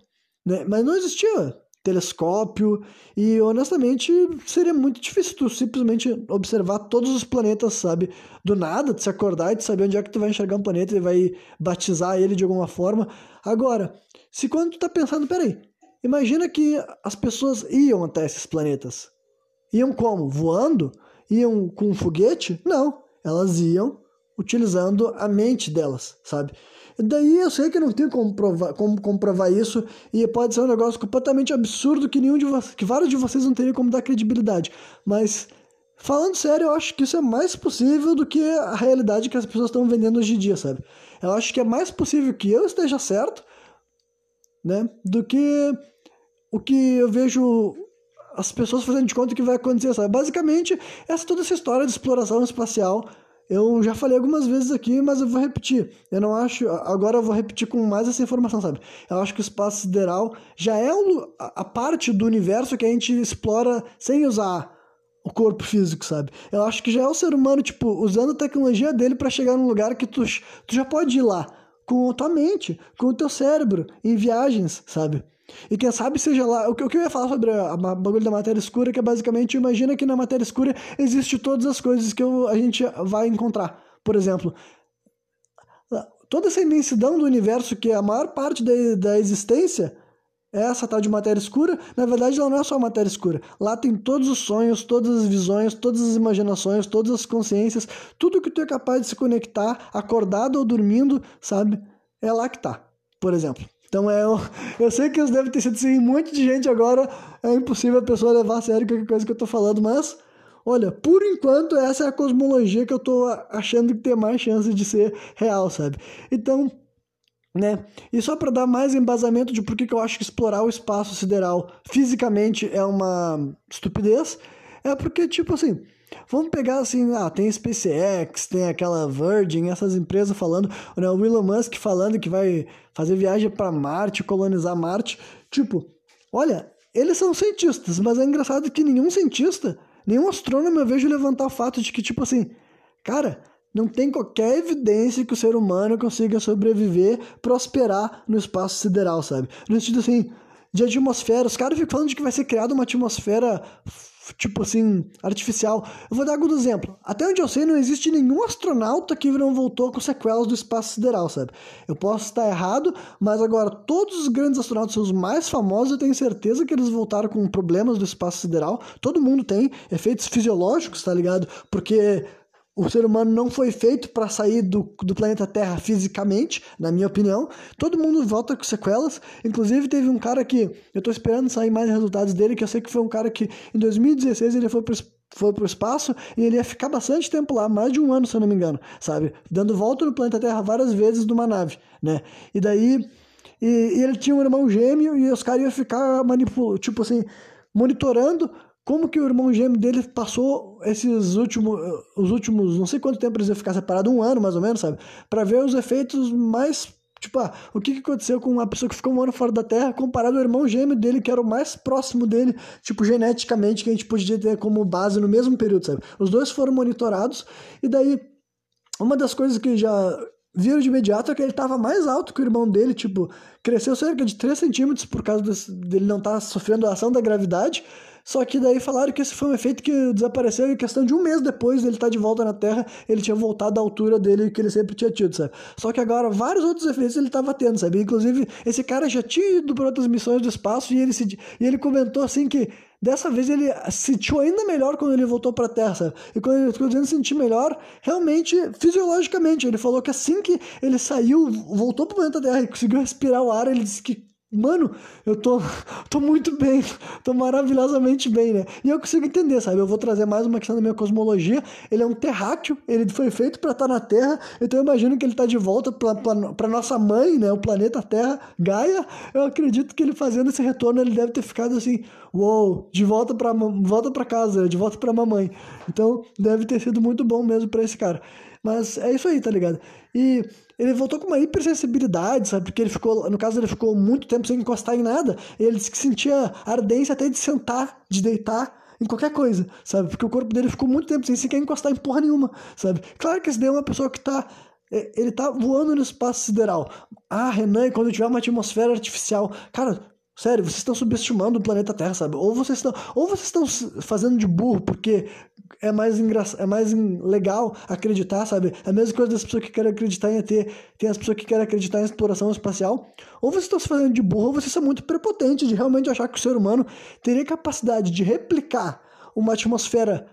Né? Mas não existia telescópio e honestamente seria muito difícil tu simplesmente observar todos os planetas, sabe? Do nada, de se acordar e de saber onde é que tu vai enxergar um planeta e vai batizar ele de alguma forma. Agora, se quando tu tá pensando, peraí, imagina que as pessoas iam até esses planetas. Iam como? Voando? Iam com um foguete? Não, elas iam utilizando a mente delas, sabe? Daí eu sei que não tem como provar, como comprovar isso e pode ser um negócio completamente absurdo que nenhum de que vários de vocês não teriam como dar credibilidade. Mas falando sério, eu acho que isso é mais possível do que a realidade que as pessoas estão vendendo hoje em dia, sabe? Eu acho que é mais possível que eu esteja certo, né, do que o que eu vejo as pessoas fazendo de conta que vai acontecer, sabe? Basicamente, essa toda essa história de exploração espacial eu já falei algumas vezes aqui, mas eu vou repetir. Eu não acho. Agora eu vou repetir com mais essa informação, sabe? Eu acho que o espaço sideral já é a parte do universo que a gente explora sem usar o corpo físico, sabe? Eu acho que já é o ser humano, tipo, usando a tecnologia dele para chegar num lugar que tu, tu já pode ir lá com a tua mente, com o teu cérebro, em viagens, sabe? E quem sabe seja lá. O que, o que eu ia falar sobre a, a bagulho da matéria escura, que é basicamente, imagina que na matéria escura existe todas as coisas que eu, a gente vai encontrar. Por exemplo, toda essa imensidão do universo, que é a maior parte da, da existência é essa tal de matéria escura, na verdade ela não é só matéria escura. Lá tem todos os sonhos, todas as visões, todas as imaginações, todas as consciências, tudo que tu é capaz de se conectar, acordado ou dormindo, sabe? É lá que tá, por exemplo. Então é, eu, eu sei que isso deve ter sido assim, um monte de gente agora, é impossível a pessoa levar a sério qualquer coisa que eu tô falando, mas olha, por enquanto essa é a cosmologia que eu tô achando que tem mais chance de ser real, sabe? Então, né? E só para dar mais embasamento de por que, que eu acho que explorar o espaço sideral fisicamente é uma estupidez, é porque, tipo assim, vamos pegar assim, ah, tem SpaceX, tem aquela Virgin, essas empresas falando, né, o Elon Musk falando que vai fazer viagem para Marte, colonizar Marte. Tipo, olha, eles são cientistas, mas é engraçado que nenhum cientista, nenhum astrônomo eu vejo levantar o fato de que, tipo assim, cara, não tem qualquer evidência que o ser humano consiga sobreviver, prosperar no espaço sideral, sabe? No sentido assim, de atmosfera. Os caras ficam falando de que vai ser criada uma atmosfera, tipo assim, artificial. Eu vou dar algum exemplo. Até onde eu sei, não existe nenhum astronauta que não voltou com sequelas do espaço sideral, sabe? Eu posso estar errado, mas agora todos os grandes astronautas, os mais famosos, eu tenho certeza que eles voltaram com problemas do espaço sideral. Todo mundo tem efeitos fisiológicos, tá ligado? Porque o ser humano não foi feito para sair do, do planeta Terra fisicamente, na minha opinião. Todo mundo volta com sequelas. Inclusive, teve um cara que eu estou esperando sair mais resultados dele, que eu sei que foi um cara que em 2016 ele foi pro, foi pro espaço e ele ia ficar bastante tempo lá, mais de um ano, se eu não me engano, sabe? Dando volta no planeta Terra várias vezes numa nave, né? E daí. E, e ele tinha um irmão gêmeo e os caras iam ficar manipulando, tipo assim, monitorando como que o irmão gêmeo dele passou esses últimos, os últimos, não sei quanto tempo eles iam ficar separados, um ano mais ou menos, sabe? Para ver os efeitos mais Tipo, ah, o que, que aconteceu com uma pessoa que ficou um ano fora da Terra comparado ao irmão gêmeo dele, que era o mais próximo dele, tipo, geneticamente, que a gente podia ter como base no mesmo período, sabe? Os dois foram monitorados, e daí, uma das coisas que já viram de imediato é que ele estava mais alto que o irmão dele, tipo, cresceu cerca de 3 centímetros por causa desse, dele não estar tá sofrendo a ação da gravidade, só que daí falaram que esse foi um efeito que desapareceu em questão de um mês depois estar tá de volta na Terra, ele tinha voltado à altura dele que ele sempre tinha tido, sabe? Só que agora vários outros efeitos ele estava tendo, sabe? Inclusive, esse cara já tinha ido para outras missões do espaço e ele, se, e ele comentou assim que Dessa vez ele se sentiu ainda melhor quando ele voltou para a Terra. Sabe? E quando ele ficou dizendo sentir melhor, realmente, fisiologicamente. Ele falou que assim que ele saiu, voltou para o planeta Terra e conseguiu respirar o ar, ele disse que Mano, eu tô, tô muito bem, tô maravilhosamente bem, né? E eu consigo entender, sabe? Eu vou trazer mais uma questão da minha cosmologia. Ele é um terráqueo, ele foi feito para estar tá na Terra, então eu imagino que ele tá de volta para nossa mãe, né? O planeta Terra, Gaia. Eu acredito que ele fazendo esse retorno, ele deve ter ficado assim, uou, wow, de volta para volta para casa, de volta para mamãe. Então, deve ter sido muito bom mesmo para esse cara. Mas é isso aí, tá ligado? E ele voltou com uma hipersensibilidade, sabe? Porque ele ficou, no caso, ele ficou muito tempo sem encostar em nada. ele disse que sentia ardência até de sentar, de deitar em qualquer coisa, sabe? Porque o corpo dele ficou muito tempo sem sequer encostar em porra nenhuma, sabe? Claro que esse daí é uma pessoa que tá. É, ele tá voando no espaço sideral. Ah, Renan, quando tiver uma atmosfera artificial. Cara, Sério, vocês estão subestimando o planeta Terra, sabe? Ou vocês estão, ou vocês estão fazendo de burro porque é mais engraçado, é mais legal acreditar, sabe? É a mesma coisa das pessoas que querem acreditar em ET, tem as pessoas que querem acreditar em exploração espacial. Ou vocês estão se fazendo de burro, ou vocês são muito prepotentes de realmente achar que o ser humano teria capacidade de replicar uma atmosfera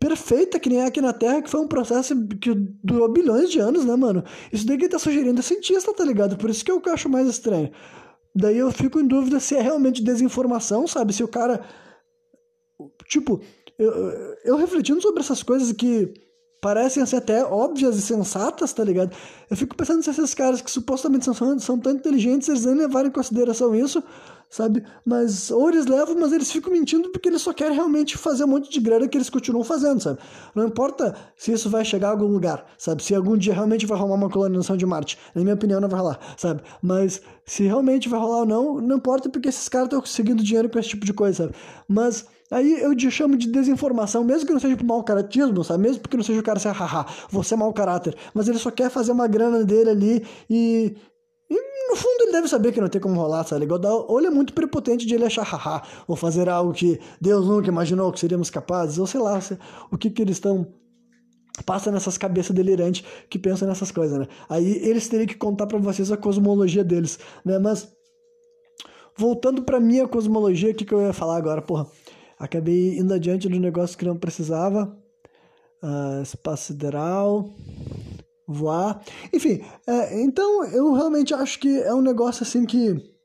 perfeita que nem é aqui na Terra, que foi um processo que durou bilhões de anos, né, mano? Isso daí que tá sugerindo é cientista, tá ligado? Por isso que eu acho mais estranho. Daí eu fico em dúvida se é realmente desinformação, sabe? Se o cara. Tipo, eu, eu refletindo sobre essas coisas que parecem ser até óbvias e sensatas, tá ligado? Eu fico pensando se esses caras que supostamente são, são tão inteligentes, eles nem levaram em consideração isso, sabe? Mas, ou eles levam, mas eles ficam mentindo porque eles só querem realmente fazer um monte de grana que eles continuam fazendo, sabe? Não importa se isso vai chegar a algum lugar, sabe? Se algum dia realmente vai rolar uma colonização de Marte. Na minha opinião, não vai rolar, sabe? Mas se realmente vai rolar ou não, não importa porque esses caras estão conseguindo dinheiro com esse tipo de coisa, sabe? Mas Aí eu chamo de desinformação, mesmo que não seja por mau caratismo, sabe? Mesmo porque não seja o cara ser haha, você é mau caráter. Mas ele só quer fazer uma grana dele ali e, no fundo ele deve saber que não tem como rolar, sabe? Ou ele é muito prepotente de ele achar haha, ou fazer algo que Deus nunca imaginou que seríamos capazes, ou sei lá, o que que eles estão passa nessas cabeças delirantes que pensam nessas coisas, né? Aí eles teriam que contar para vocês a cosmologia deles, né? Mas voltando para minha cosmologia, o que que eu ia falar agora, porra? Acabei indo adiante do negócio que não precisava. Uh, espaço sideral, voar. Enfim, é, então eu realmente acho que é um negócio assim que.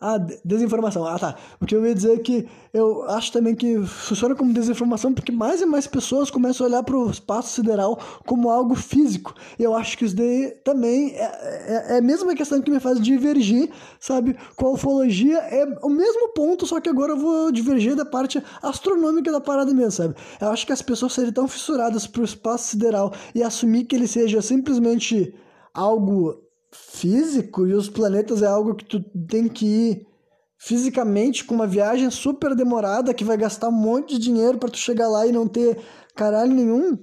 Ah, desinformação. Ah, tá. O que eu ia dizer é que eu acho também que funciona como desinformação porque mais e mais pessoas começam a olhar para o espaço sideral como algo físico. E eu acho que isso daí também é, é, é a mesma questão que me faz divergir, sabe? Com a ufologia é o mesmo ponto, só que agora eu vou divergir da parte astronômica da parada mesmo, sabe? Eu acho que as pessoas seriam tão fissuradas para o espaço sideral e assumir que ele seja simplesmente algo físico e os planetas é algo que tu tem que ir fisicamente com uma viagem super demorada que vai gastar um monte de dinheiro para tu chegar lá e não ter caralho nenhum.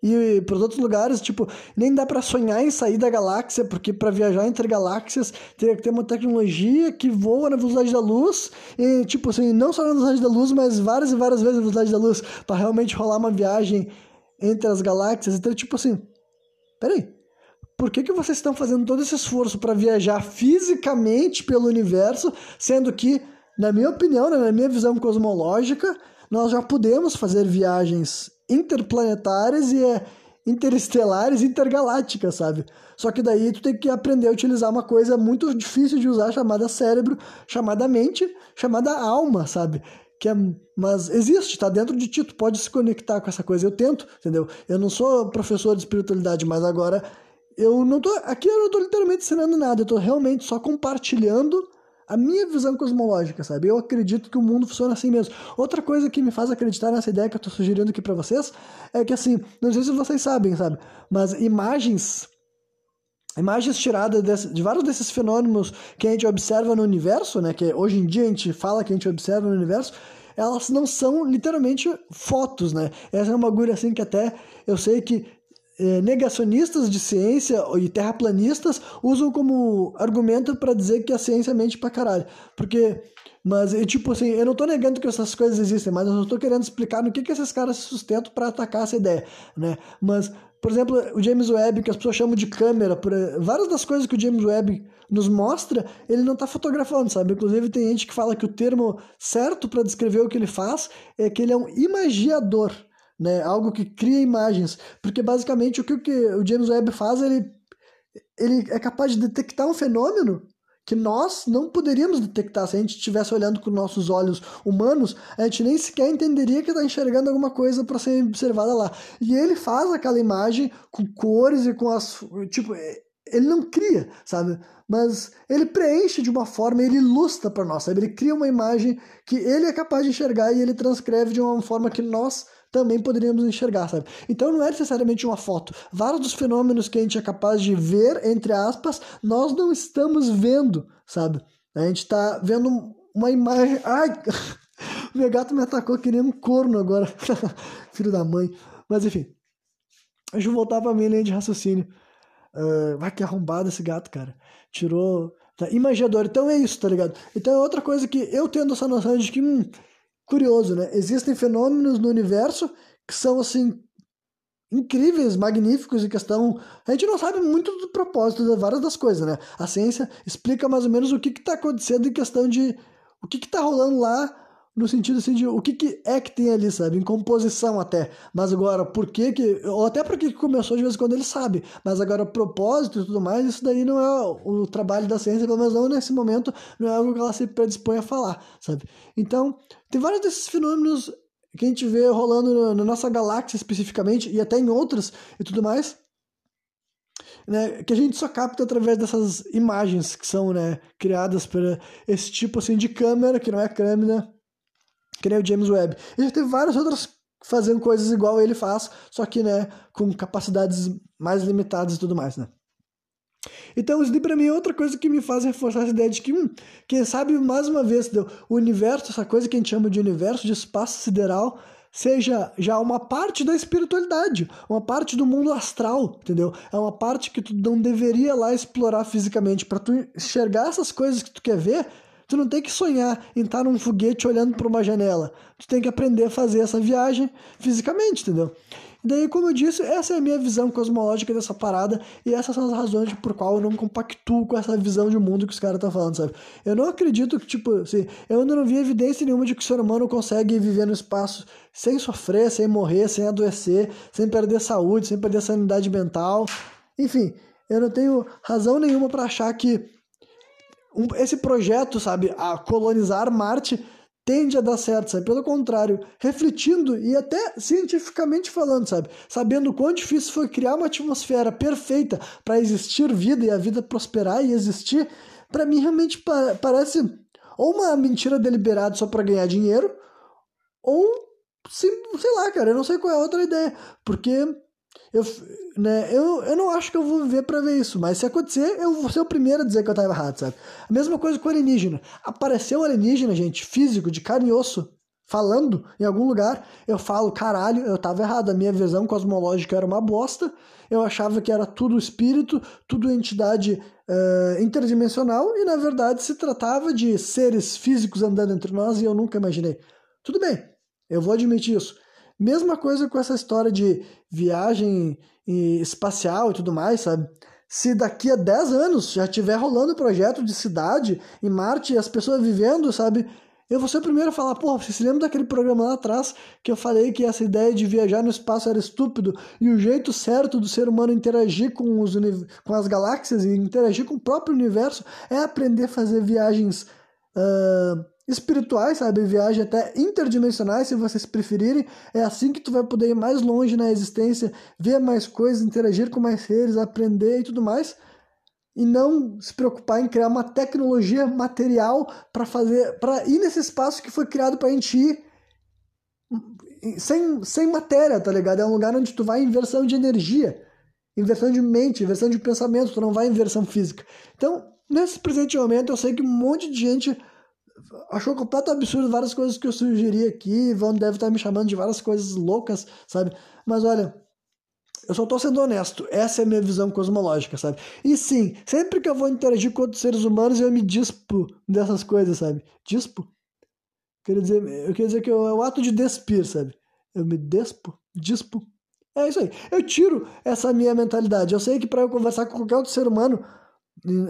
E para outros lugares, tipo, nem dá para sonhar em sair da galáxia, porque para viajar entre galáxias teria que ter uma tecnologia que voa na velocidade da luz, e tipo assim, não só na velocidade da luz, mas várias e várias vezes a velocidade da luz, para realmente rolar uma viagem entre as galáxias. Então, tipo assim, peraí, por que, que vocês estão fazendo todo esse esforço para viajar fisicamente pelo universo, sendo que, na minha opinião, né, na minha visão cosmológica, nós já podemos fazer viagens interplanetárias e é, interestelares, intergalácticas, sabe? Só que daí tu tem que aprender a utilizar uma coisa muito difícil de usar chamada cérebro, chamada mente, chamada alma, sabe? que é, mas existe, está dentro de ti, tu pode se conectar com essa coisa. Eu tento, entendeu? Eu não sou professor de espiritualidade, mas agora eu não tô. Aqui eu não tô literalmente ensinando nada, eu tô realmente só compartilhando a minha visão cosmológica, sabe? Eu acredito que o mundo funciona assim mesmo. Outra coisa que me faz acreditar nessa ideia que eu tô sugerindo aqui para vocês é que assim, não sei se vocês sabem, sabe? Mas imagens imagens tiradas de vários desses fenômenos que a gente observa no universo, né, que hoje em dia a gente fala que a gente observa no universo, elas não são literalmente fotos, né? Essa é uma bagulho assim que até eu sei que negacionistas de ciência e terraplanistas usam como argumento para dizer que a ciência mente pra caralho. Porque, mas, tipo assim, eu não tô negando que essas coisas existem, mas eu estou querendo explicar no que, que esses caras se sustentam para atacar essa ideia, né? Mas, por exemplo, o James Webb, que as pessoas chamam de câmera, por, várias das coisas que o James Webb nos mostra, ele não está fotografando, sabe? Inclusive tem gente que fala que o termo certo para descrever o que ele faz é que ele é um imagiador, né? Algo que cria imagens, porque basicamente o que o James Webb faz, ele ele é capaz de detectar um fenômeno que nós não poderíamos detectar se a gente estivesse olhando com nossos olhos humanos, a gente nem sequer entenderia que está enxergando alguma coisa para ser observada lá. E ele faz aquela imagem com cores e com as tipo ele não cria, sabe? Mas ele preenche de uma forma, ele ilustra para nós, sabe? Ele cria uma imagem que ele é capaz de enxergar e ele transcreve de uma forma que nós também poderíamos enxergar, sabe? Então não é necessariamente uma foto. Vários dos fenômenos que a gente é capaz de ver, entre aspas, nós não estamos vendo, sabe? A gente está vendo uma imagem. Ai! Meu gato me atacou que nem um corno agora. Filho da mãe. Mas enfim. Deixa eu voltar pra minha linha de raciocínio. Uh, vai que arrombado esse gato, cara. Tirou. Tá, imagiador. Então é isso, tá ligado? Então é outra coisa que eu tendo essa noção de que. Hum, curioso, né? Existem fenômenos no universo que são assim incríveis, magníficos em questão. A gente não sabe muito do propósito de várias das coisas, né? A ciência explica mais ou menos o que está acontecendo em questão de o que está rolando lá no sentido assim de o que, que é que tem ali, sabe? Em composição até. Mas agora, por que que... Ou até porque começou de vez em quando ele sabe. Mas agora, propósito e tudo mais, isso daí não é o, trabalho da ciência, pelo menos não nesse momento, não é algo que ela se predispõe a falar, sabe? Então, tem vários desses fenômenos que a gente vê rolando na nossa galáxia especificamente, e até em outras e tudo mais, né, que a gente só capta através dessas imagens que são né, criadas por esse tipo assim de câmera, que não é câmera, que nem o James Webb. E já teve várias outras fazendo coisas igual ele faz, só que, né, com capacidades mais limitadas e tudo mais, né. Então, isso para mim é outra coisa que me faz reforçar essa ideia de que, hum, quem sabe, mais uma vez, o universo, essa coisa que a gente chama de universo, de espaço sideral, seja já uma parte da espiritualidade, uma parte do mundo astral, entendeu? É uma parte que tu não deveria lá explorar fisicamente. Para tu enxergar essas coisas que tu quer ver, Tu não tem que sonhar em estar num foguete olhando para uma janela. Tu tem que aprender a fazer essa viagem fisicamente, entendeu? E daí, como eu disse, essa é a minha visão cosmológica dessa parada e essas são as razões por qual eu não compactuo com essa visão de mundo que os caras estão falando, sabe? Eu não acredito que, tipo, assim, eu ainda não vi evidência nenhuma de que o ser humano consegue viver no espaço sem sofrer, sem morrer, sem adoecer, sem perder saúde, sem perder sanidade mental. Enfim, eu não tenho razão nenhuma para achar que um, esse projeto, sabe, a colonizar Marte tende a dar certo, sabe? Pelo contrário, refletindo e até cientificamente falando, sabe? Sabendo o quão difícil foi criar uma atmosfera perfeita para existir vida e a vida prosperar e existir, para mim realmente pa parece ou uma mentira deliberada só para ganhar dinheiro, ou sei lá, cara, eu não sei qual é a outra ideia, porque eu, né, eu, eu não acho que eu vou viver para ver isso, mas se acontecer, eu vou ser o primeiro a dizer que eu tava errado, sabe? A mesma coisa com o alienígena. Apareceu um alienígena, gente, físico, de carne e osso, falando em algum lugar, eu falo, caralho, eu tava errado, a minha visão cosmológica era uma bosta, eu achava que era tudo espírito, tudo entidade uh, interdimensional, e na verdade se tratava de seres físicos andando entre nós e eu nunca imaginei. Tudo bem, eu vou admitir isso. Mesma coisa com essa história de viagem espacial e tudo mais, sabe? Se daqui a 10 anos já tiver rolando projeto de cidade em Marte e as pessoas vivendo, sabe? Eu vou ser o primeiro a falar, pô, você se lembra daquele programa lá atrás que eu falei que essa ideia de viajar no espaço era estúpido e o jeito certo do ser humano interagir com, os com as galáxias e interagir com o próprio universo é aprender a fazer viagens uh, espirituais, sabe? Viagem até interdimensionais, se vocês preferirem. É assim que tu vai poder ir mais longe na existência, ver mais coisas, interagir com mais seres, aprender e tudo mais. E não se preocupar em criar uma tecnologia material para fazer, para ir nesse espaço que foi criado para a gente ir sem, sem matéria, tá ligado? É um lugar onde tu vai em versão de energia, em versão de mente, em versão de pensamento, tu não vai em versão física. Então, nesse presente momento, eu sei que um monte de gente achou completo absurdo várias coisas que eu sugeri aqui. Vão deve estar me chamando de várias coisas loucas, sabe? Mas olha, eu só tô sendo honesto. Essa é a minha visão cosmológica, sabe? E sim, sempre que eu vou interagir com outros seres humanos, eu me dispo dessas coisas, sabe? Dispo? Quer dizer, eu queria dizer que é o ato de despir, sabe? Eu me despo, dispo. É isso aí. Eu tiro essa minha mentalidade. Eu sei que para eu conversar com qualquer outro ser humano,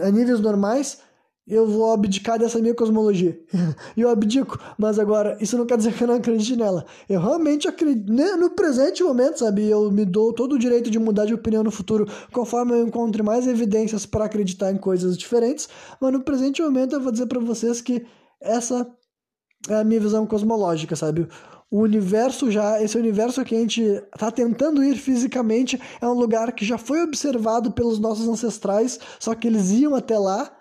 a níveis normais, eu vou abdicar dessa minha cosmologia. eu abdico, mas agora, isso não quer dizer que eu não acredite nela. Eu realmente acredito, né, no presente momento, sabe? Eu me dou todo o direito de mudar de opinião no futuro, conforme eu encontre mais evidências para acreditar em coisas diferentes, mas no presente momento eu vou dizer para vocês que essa é a minha visão cosmológica, sabe? O universo já, esse universo que a gente está tentando ir fisicamente, é um lugar que já foi observado pelos nossos ancestrais, só que eles iam até lá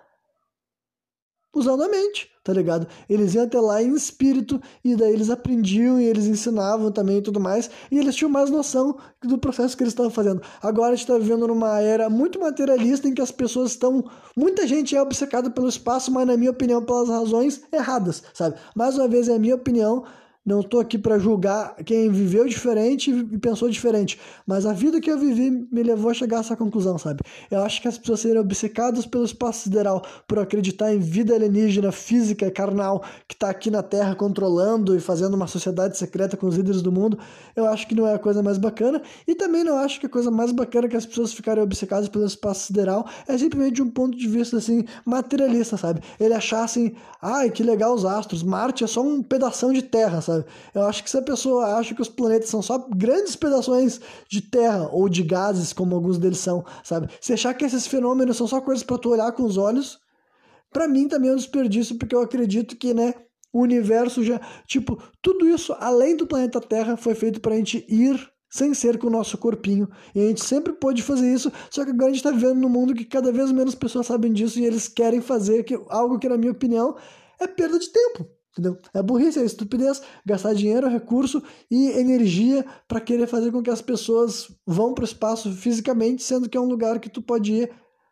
usando a mente, tá ligado? Eles iam até lá em espírito e daí eles aprendiam e eles ensinavam também e tudo mais, e eles tinham mais noção do processo que eles estavam fazendo. Agora a gente está vivendo numa era muito materialista em que as pessoas estão. Muita gente é obcecada pelo espaço, mas na minha opinião, pelas razões erradas, sabe? Mais uma vez, é a minha opinião. Não estou aqui para julgar quem viveu diferente e pensou diferente, mas a vida que eu vivi me levou a chegar a essa conclusão, sabe? Eu acho que as pessoas serem obcecadas pelo espaço sideral, por acreditar em vida alienígena, física, carnal, que está aqui na Terra controlando e fazendo uma sociedade secreta com os líderes do mundo, eu acho que não é a coisa mais bacana. E também não acho que a coisa mais bacana que as pessoas ficarem obcecadas pelo espaço sideral é simplesmente de um ponto de vista assim materialista, sabe? Ele achar assim, ai, que legal os astros, Marte é só um pedação de terra, sabe? Sabe? Eu acho que se a pessoa acha que os planetas são só grandes pedaços de terra ou de gases, como alguns deles são, sabe? Se achar que esses fenômenos são só coisas para tu olhar com os olhos, para mim também é um desperdício, porque eu acredito que, né, o universo já, tipo, tudo isso além do planeta Terra foi feito para a gente ir sem ser com o nosso corpinho. E a gente sempre pôde fazer isso, só que agora a gente está vivendo num mundo que cada vez menos pessoas sabem disso e eles querem fazer que, algo que, na minha opinião, é perda de tempo. Entendeu? É burrice, é estupidez gastar dinheiro, recurso e energia para querer fazer com que as pessoas vão para o espaço fisicamente, sendo que é um lugar que tu pode ir.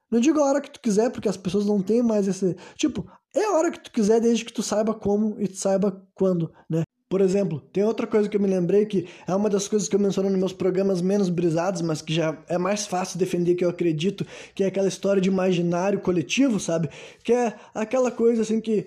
Não digo a hora que tu quiser, porque as pessoas não têm mais esse. Tipo, é a hora que tu quiser, desde que tu saiba como e tu saiba quando, né? Por exemplo, tem outra coisa que eu me lembrei que é uma das coisas que eu menciono nos meus programas menos brisados, mas que já é mais fácil defender que eu acredito, que é aquela história de imaginário coletivo, sabe? Que é aquela coisa assim que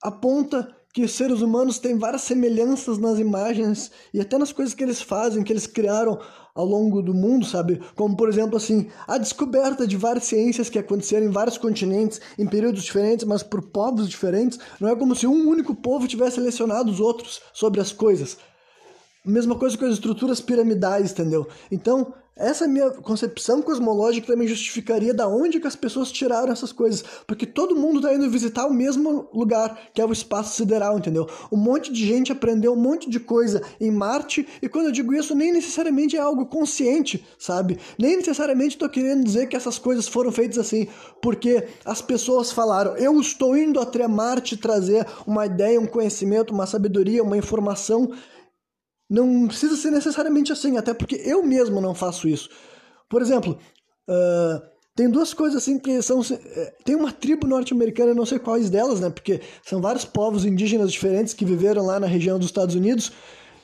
aponta que os seres humanos têm várias semelhanças nas imagens e até nas coisas que eles fazem, que eles criaram ao longo do mundo, sabe? Como, por exemplo, assim, a descoberta de várias ciências que aconteceram em vários continentes, em períodos diferentes, mas por povos diferentes. Não é como se um único povo tivesse selecionado os outros sobre as coisas. Mesma coisa com as estruturas piramidais, entendeu? Então, essa minha concepção cosmológica também justificaria da onde que as pessoas tiraram essas coisas, porque todo mundo está indo visitar o mesmo lugar, que é o espaço sideral, entendeu? Um monte de gente aprendeu um monte de coisa em Marte, e quando eu digo isso, nem necessariamente é algo consciente, sabe? Nem necessariamente estou querendo dizer que essas coisas foram feitas assim, porque as pessoas falaram, eu estou indo até Marte trazer uma ideia, um conhecimento, uma sabedoria, uma informação não precisa ser necessariamente assim, até porque eu mesmo não faço isso. Por exemplo, uh, tem duas coisas assim que são. Eh, tem uma tribo norte-americana, não sei quais delas, né? Porque são vários povos indígenas diferentes que viveram lá na região dos Estados Unidos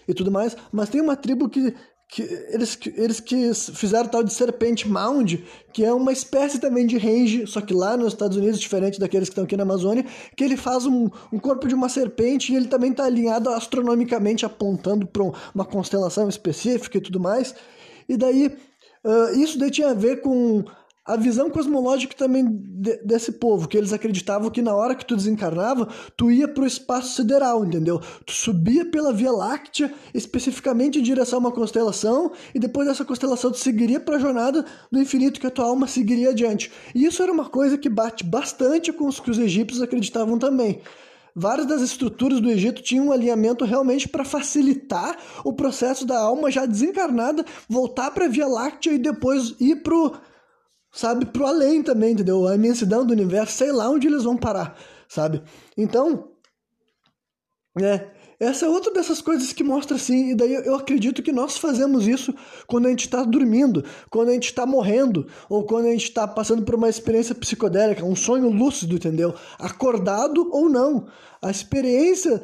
e tudo mais, mas tem uma tribo que que eles, eles que fizeram tal de Serpente Mound, que é uma espécie também de range, só que lá nos Estados Unidos, diferente daqueles que estão aqui na Amazônia, que ele faz um, um corpo de uma serpente e ele também está alinhado astronomicamente, apontando para uma constelação específica e tudo mais. E daí, uh, isso daí tinha a ver com a visão cosmológica também de, desse povo, que eles acreditavam que na hora que tu desencarnava, tu ia para o espaço sideral, entendeu? Tu subia pela Via Láctea, especificamente em direção a uma constelação, e depois dessa constelação tu seguiria para a jornada do infinito que a tua alma seguiria adiante. E isso era uma coisa que bate bastante com os que os egípcios acreditavam também. Várias das estruturas do Egito tinham um alinhamento realmente para facilitar o processo da alma já desencarnada voltar para a Via Láctea e depois ir para sabe, pro além também, entendeu? A imensidão do universo, sei lá onde eles vão parar, sabe? Então, é, essa é outra dessas coisas que mostra assim, e daí eu acredito que nós fazemos isso quando a gente está dormindo, quando a gente está morrendo, ou quando a gente está passando por uma experiência psicodélica, um sonho lúcido, entendeu? Acordado ou não. A experiência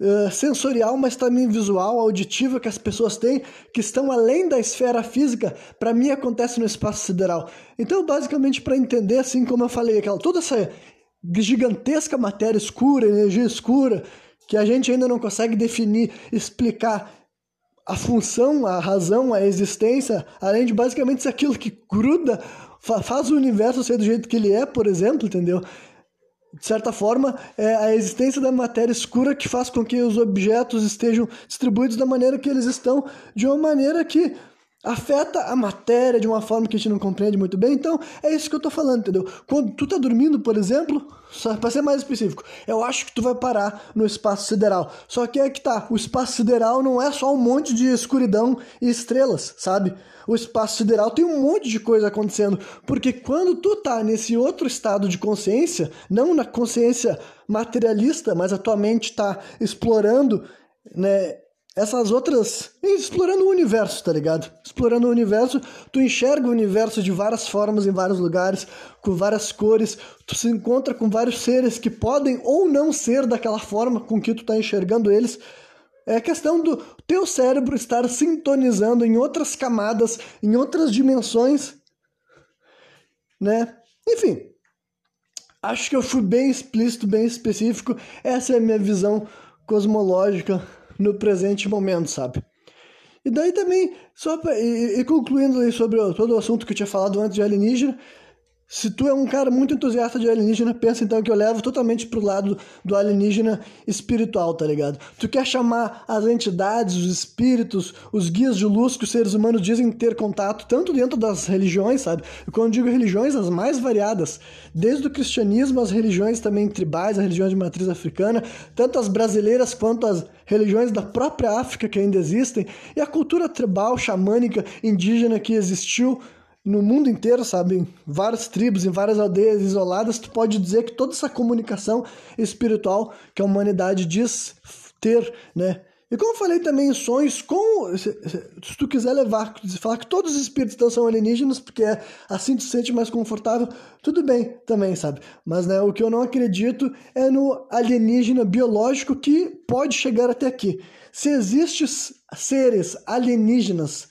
uh, sensorial, mas também visual, auditiva que as pessoas têm, que estão além da esfera física, para mim acontece no espaço sideral. Então, basicamente, para entender, assim como eu falei, aquela, toda essa gigantesca matéria escura, energia escura, que a gente ainda não consegue definir, explicar a função, a razão, a existência, além de basicamente ser aquilo que gruda, faz o universo ser do jeito que ele é, por exemplo, entendeu? De certa forma, é a existência da matéria escura que faz com que os objetos estejam distribuídos da maneira que eles estão, de uma maneira que afeta a matéria de uma forma que a gente não compreende muito bem. Então, é isso que eu tô falando, entendeu? Quando tu tá dormindo, por exemplo, para ser mais específico, eu acho que tu vai parar no espaço sideral. Só que é que tá, o espaço sideral não é só um monte de escuridão e estrelas, sabe? O espaço sideral tem um monte de coisa acontecendo, porque quando tu tá nesse outro estado de consciência, não na consciência materialista, mas a tua mente tá explorando, né, essas outras. explorando o universo, tá ligado? Explorando o universo, tu enxerga o universo de várias formas, em vários lugares, com várias cores, tu se encontra com vários seres que podem ou não ser daquela forma com que tu tá enxergando eles. É questão do teu cérebro estar sintonizando em outras camadas, em outras dimensões, né? Enfim, acho que eu fui bem explícito, bem específico. Essa é a minha visão cosmológica no presente momento, sabe? E daí também, só pra, e, e concluindo sobre todo o assunto que eu tinha falado antes de alienígena, se tu é um cara muito entusiasta de alienígena, pensa então que eu levo totalmente pro lado do alienígena espiritual, tá ligado? Tu quer chamar as entidades, os espíritos, os guias de luz que os seres humanos dizem ter contato, tanto dentro das religiões, sabe? E quando digo religiões, as mais variadas, desde o cristianismo, as religiões também tribais, as religiões de matriz africana, tanto as brasileiras quanto as religiões da própria África que ainda existem, e a cultura tribal, xamânica, indígena que existiu no mundo inteiro, sabe, em várias tribos, em várias aldeias isoladas, tu pode dizer que toda essa comunicação espiritual que a humanidade diz ter, né? E como eu falei também em sonhos, com, se, se, tu quiser levar, falar que todos os espíritos então são alienígenas, porque é, assim tu se sente mais confortável, tudo bem também, sabe? Mas né, o que eu não acredito é no alienígena biológico que pode chegar até aqui. Se existem seres alienígenas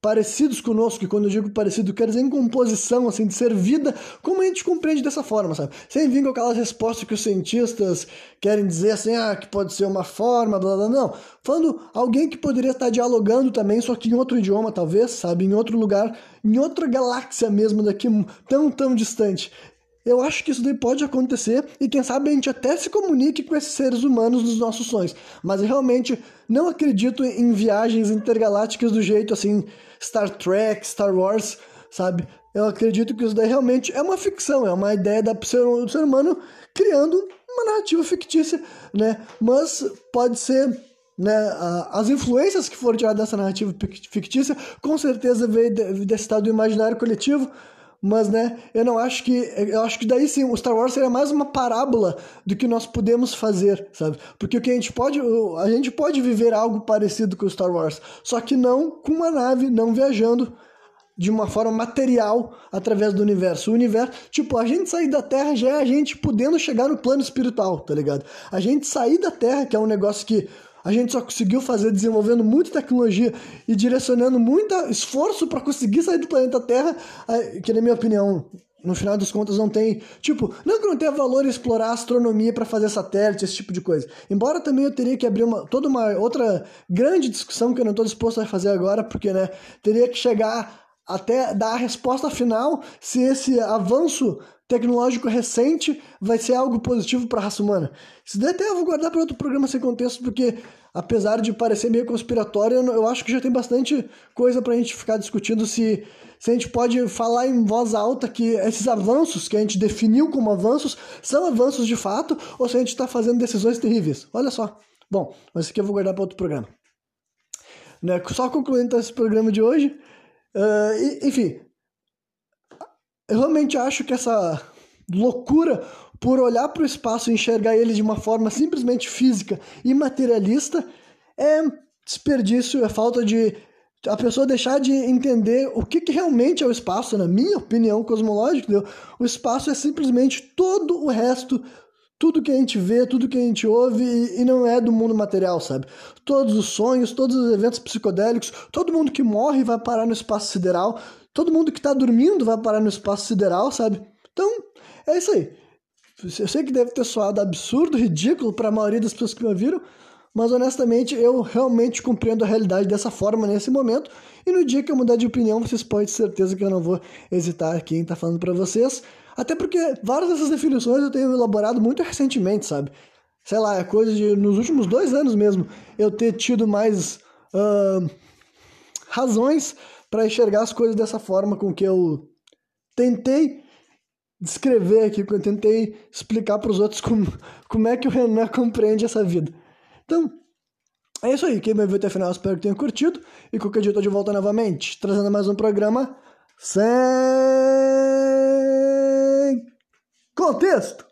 parecidos conosco, e quando eu digo parecido, quero dizer em composição, assim, de ser vida, como a gente compreende dessa forma, sabe? Sem vir com aquelas respostas que os cientistas querem dizer assim, ah, que pode ser uma forma, blá blá, não. Falando alguém que poderia estar dialogando também, só que em outro idioma, talvez, sabe? Em outro lugar, em outra galáxia mesmo, daqui tão, tão distante. Eu acho que isso daí pode acontecer e quem sabe a gente até se comunique com esses seres humanos dos nossos sonhos. Mas eu realmente não acredito em viagens intergalácticas do jeito assim, Star Trek, Star Wars, sabe? Eu acredito que isso daí realmente é uma ficção, é uma ideia do ser, humano criando uma narrativa fictícia, né? Mas pode ser né, as influências que foram tiradas dessa narrativa fictícia, com certeza veio desse estado do imaginário coletivo, mas né, eu não acho que eu acho que daí sim o Star Wars seria mais uma parábola do que nós podemos fazer, sabe? Porque o que a gente pode a gente pode viver algo parecido com o Star Wars, só que não com uma nave, não viajando de uma forma material através do universo. O universo, tipo, a gente sair da Terra já é a gente podendo chegar no plano espiritual, tá ligado? A gente sair da Terra, que é um negócio que a gente só conseguiu fazer desenvolvendo muita tecnologia e direcionando muito esforço para conseguir sair do planeta Terra, que na minha opinião, no final das contas não tem, tipo, não que não tenha valor explorar astronomia para fazer satélite, esse tipo de coisa. Embora também eu teria que abrir uma toda uma outra grande discussão que eu não estou disposto a fazer agora, porque né, teria que chegar até dar a resposta final se esse avanço tecnológico recente vai ser algo positivo para a raça humana. Isso daí até eu vou guardar para outro programa sem contexto, porque apesar de parecer meio conspiratório, eu acho que já tem bastante coisa para a gente ficar discutindo se, se a gente pode falar em voz alta que esses avanços que a gente definiu como avanços são avanços de fato ou se a gente está fazendo decisões terríveis. Olha só. Bom, mas isso aqui eu vou guardar para outro programa. Né? Só concluindo esse programa de hoje, uh, enfim, eu realmente acho que essa loucura por olhar para o espaço e enxergar ele de uma forma simplesmente física e materialista é desperdício, é falta de a pessoa deixar de entender o que, que realmente é o espaço, na minha opinião cosmológica. Entendeu? O espaço é simplesmente todo o resto, tudo que a gente vê, tudo que a gente ouve e, e, não é do mundo material, sabe? Todos os sonhos, todos os eventos psicodélicos, todo mundo que morre vai parar no espaço sideral, Todo mundo que está dormindo vai parar no espaço sideral, sabe? Então, é isso aí. Eu sei que deve ter soado absurdo, ridículo para a maioria das pessoas que me ouviram, mas honestamente eu realmente compreendo a realidade dessa forma nesse momento. E no dia que eu mudar de opinião, vocês podem ter certeza que eu não vou hesitar aqui em estar tá falando para vocês. Até porque várias dessas definições eu tenho elaborado muito recentemente, sabe? Sei lá, é coisa de nos últimos dois anos mesmo eu ter tido mais uh, razões para enxergar as coisas dessa forma com que eu tentei descrever aqui, que eu tentei explicar para os outros como, como é que o Renan compreende essa vida. Então, é isso aí. Quem me viu até o final, espero que tenha curtido. E qualquer dia eu tô de volta novamente, trazendo mais um programa sem contexto.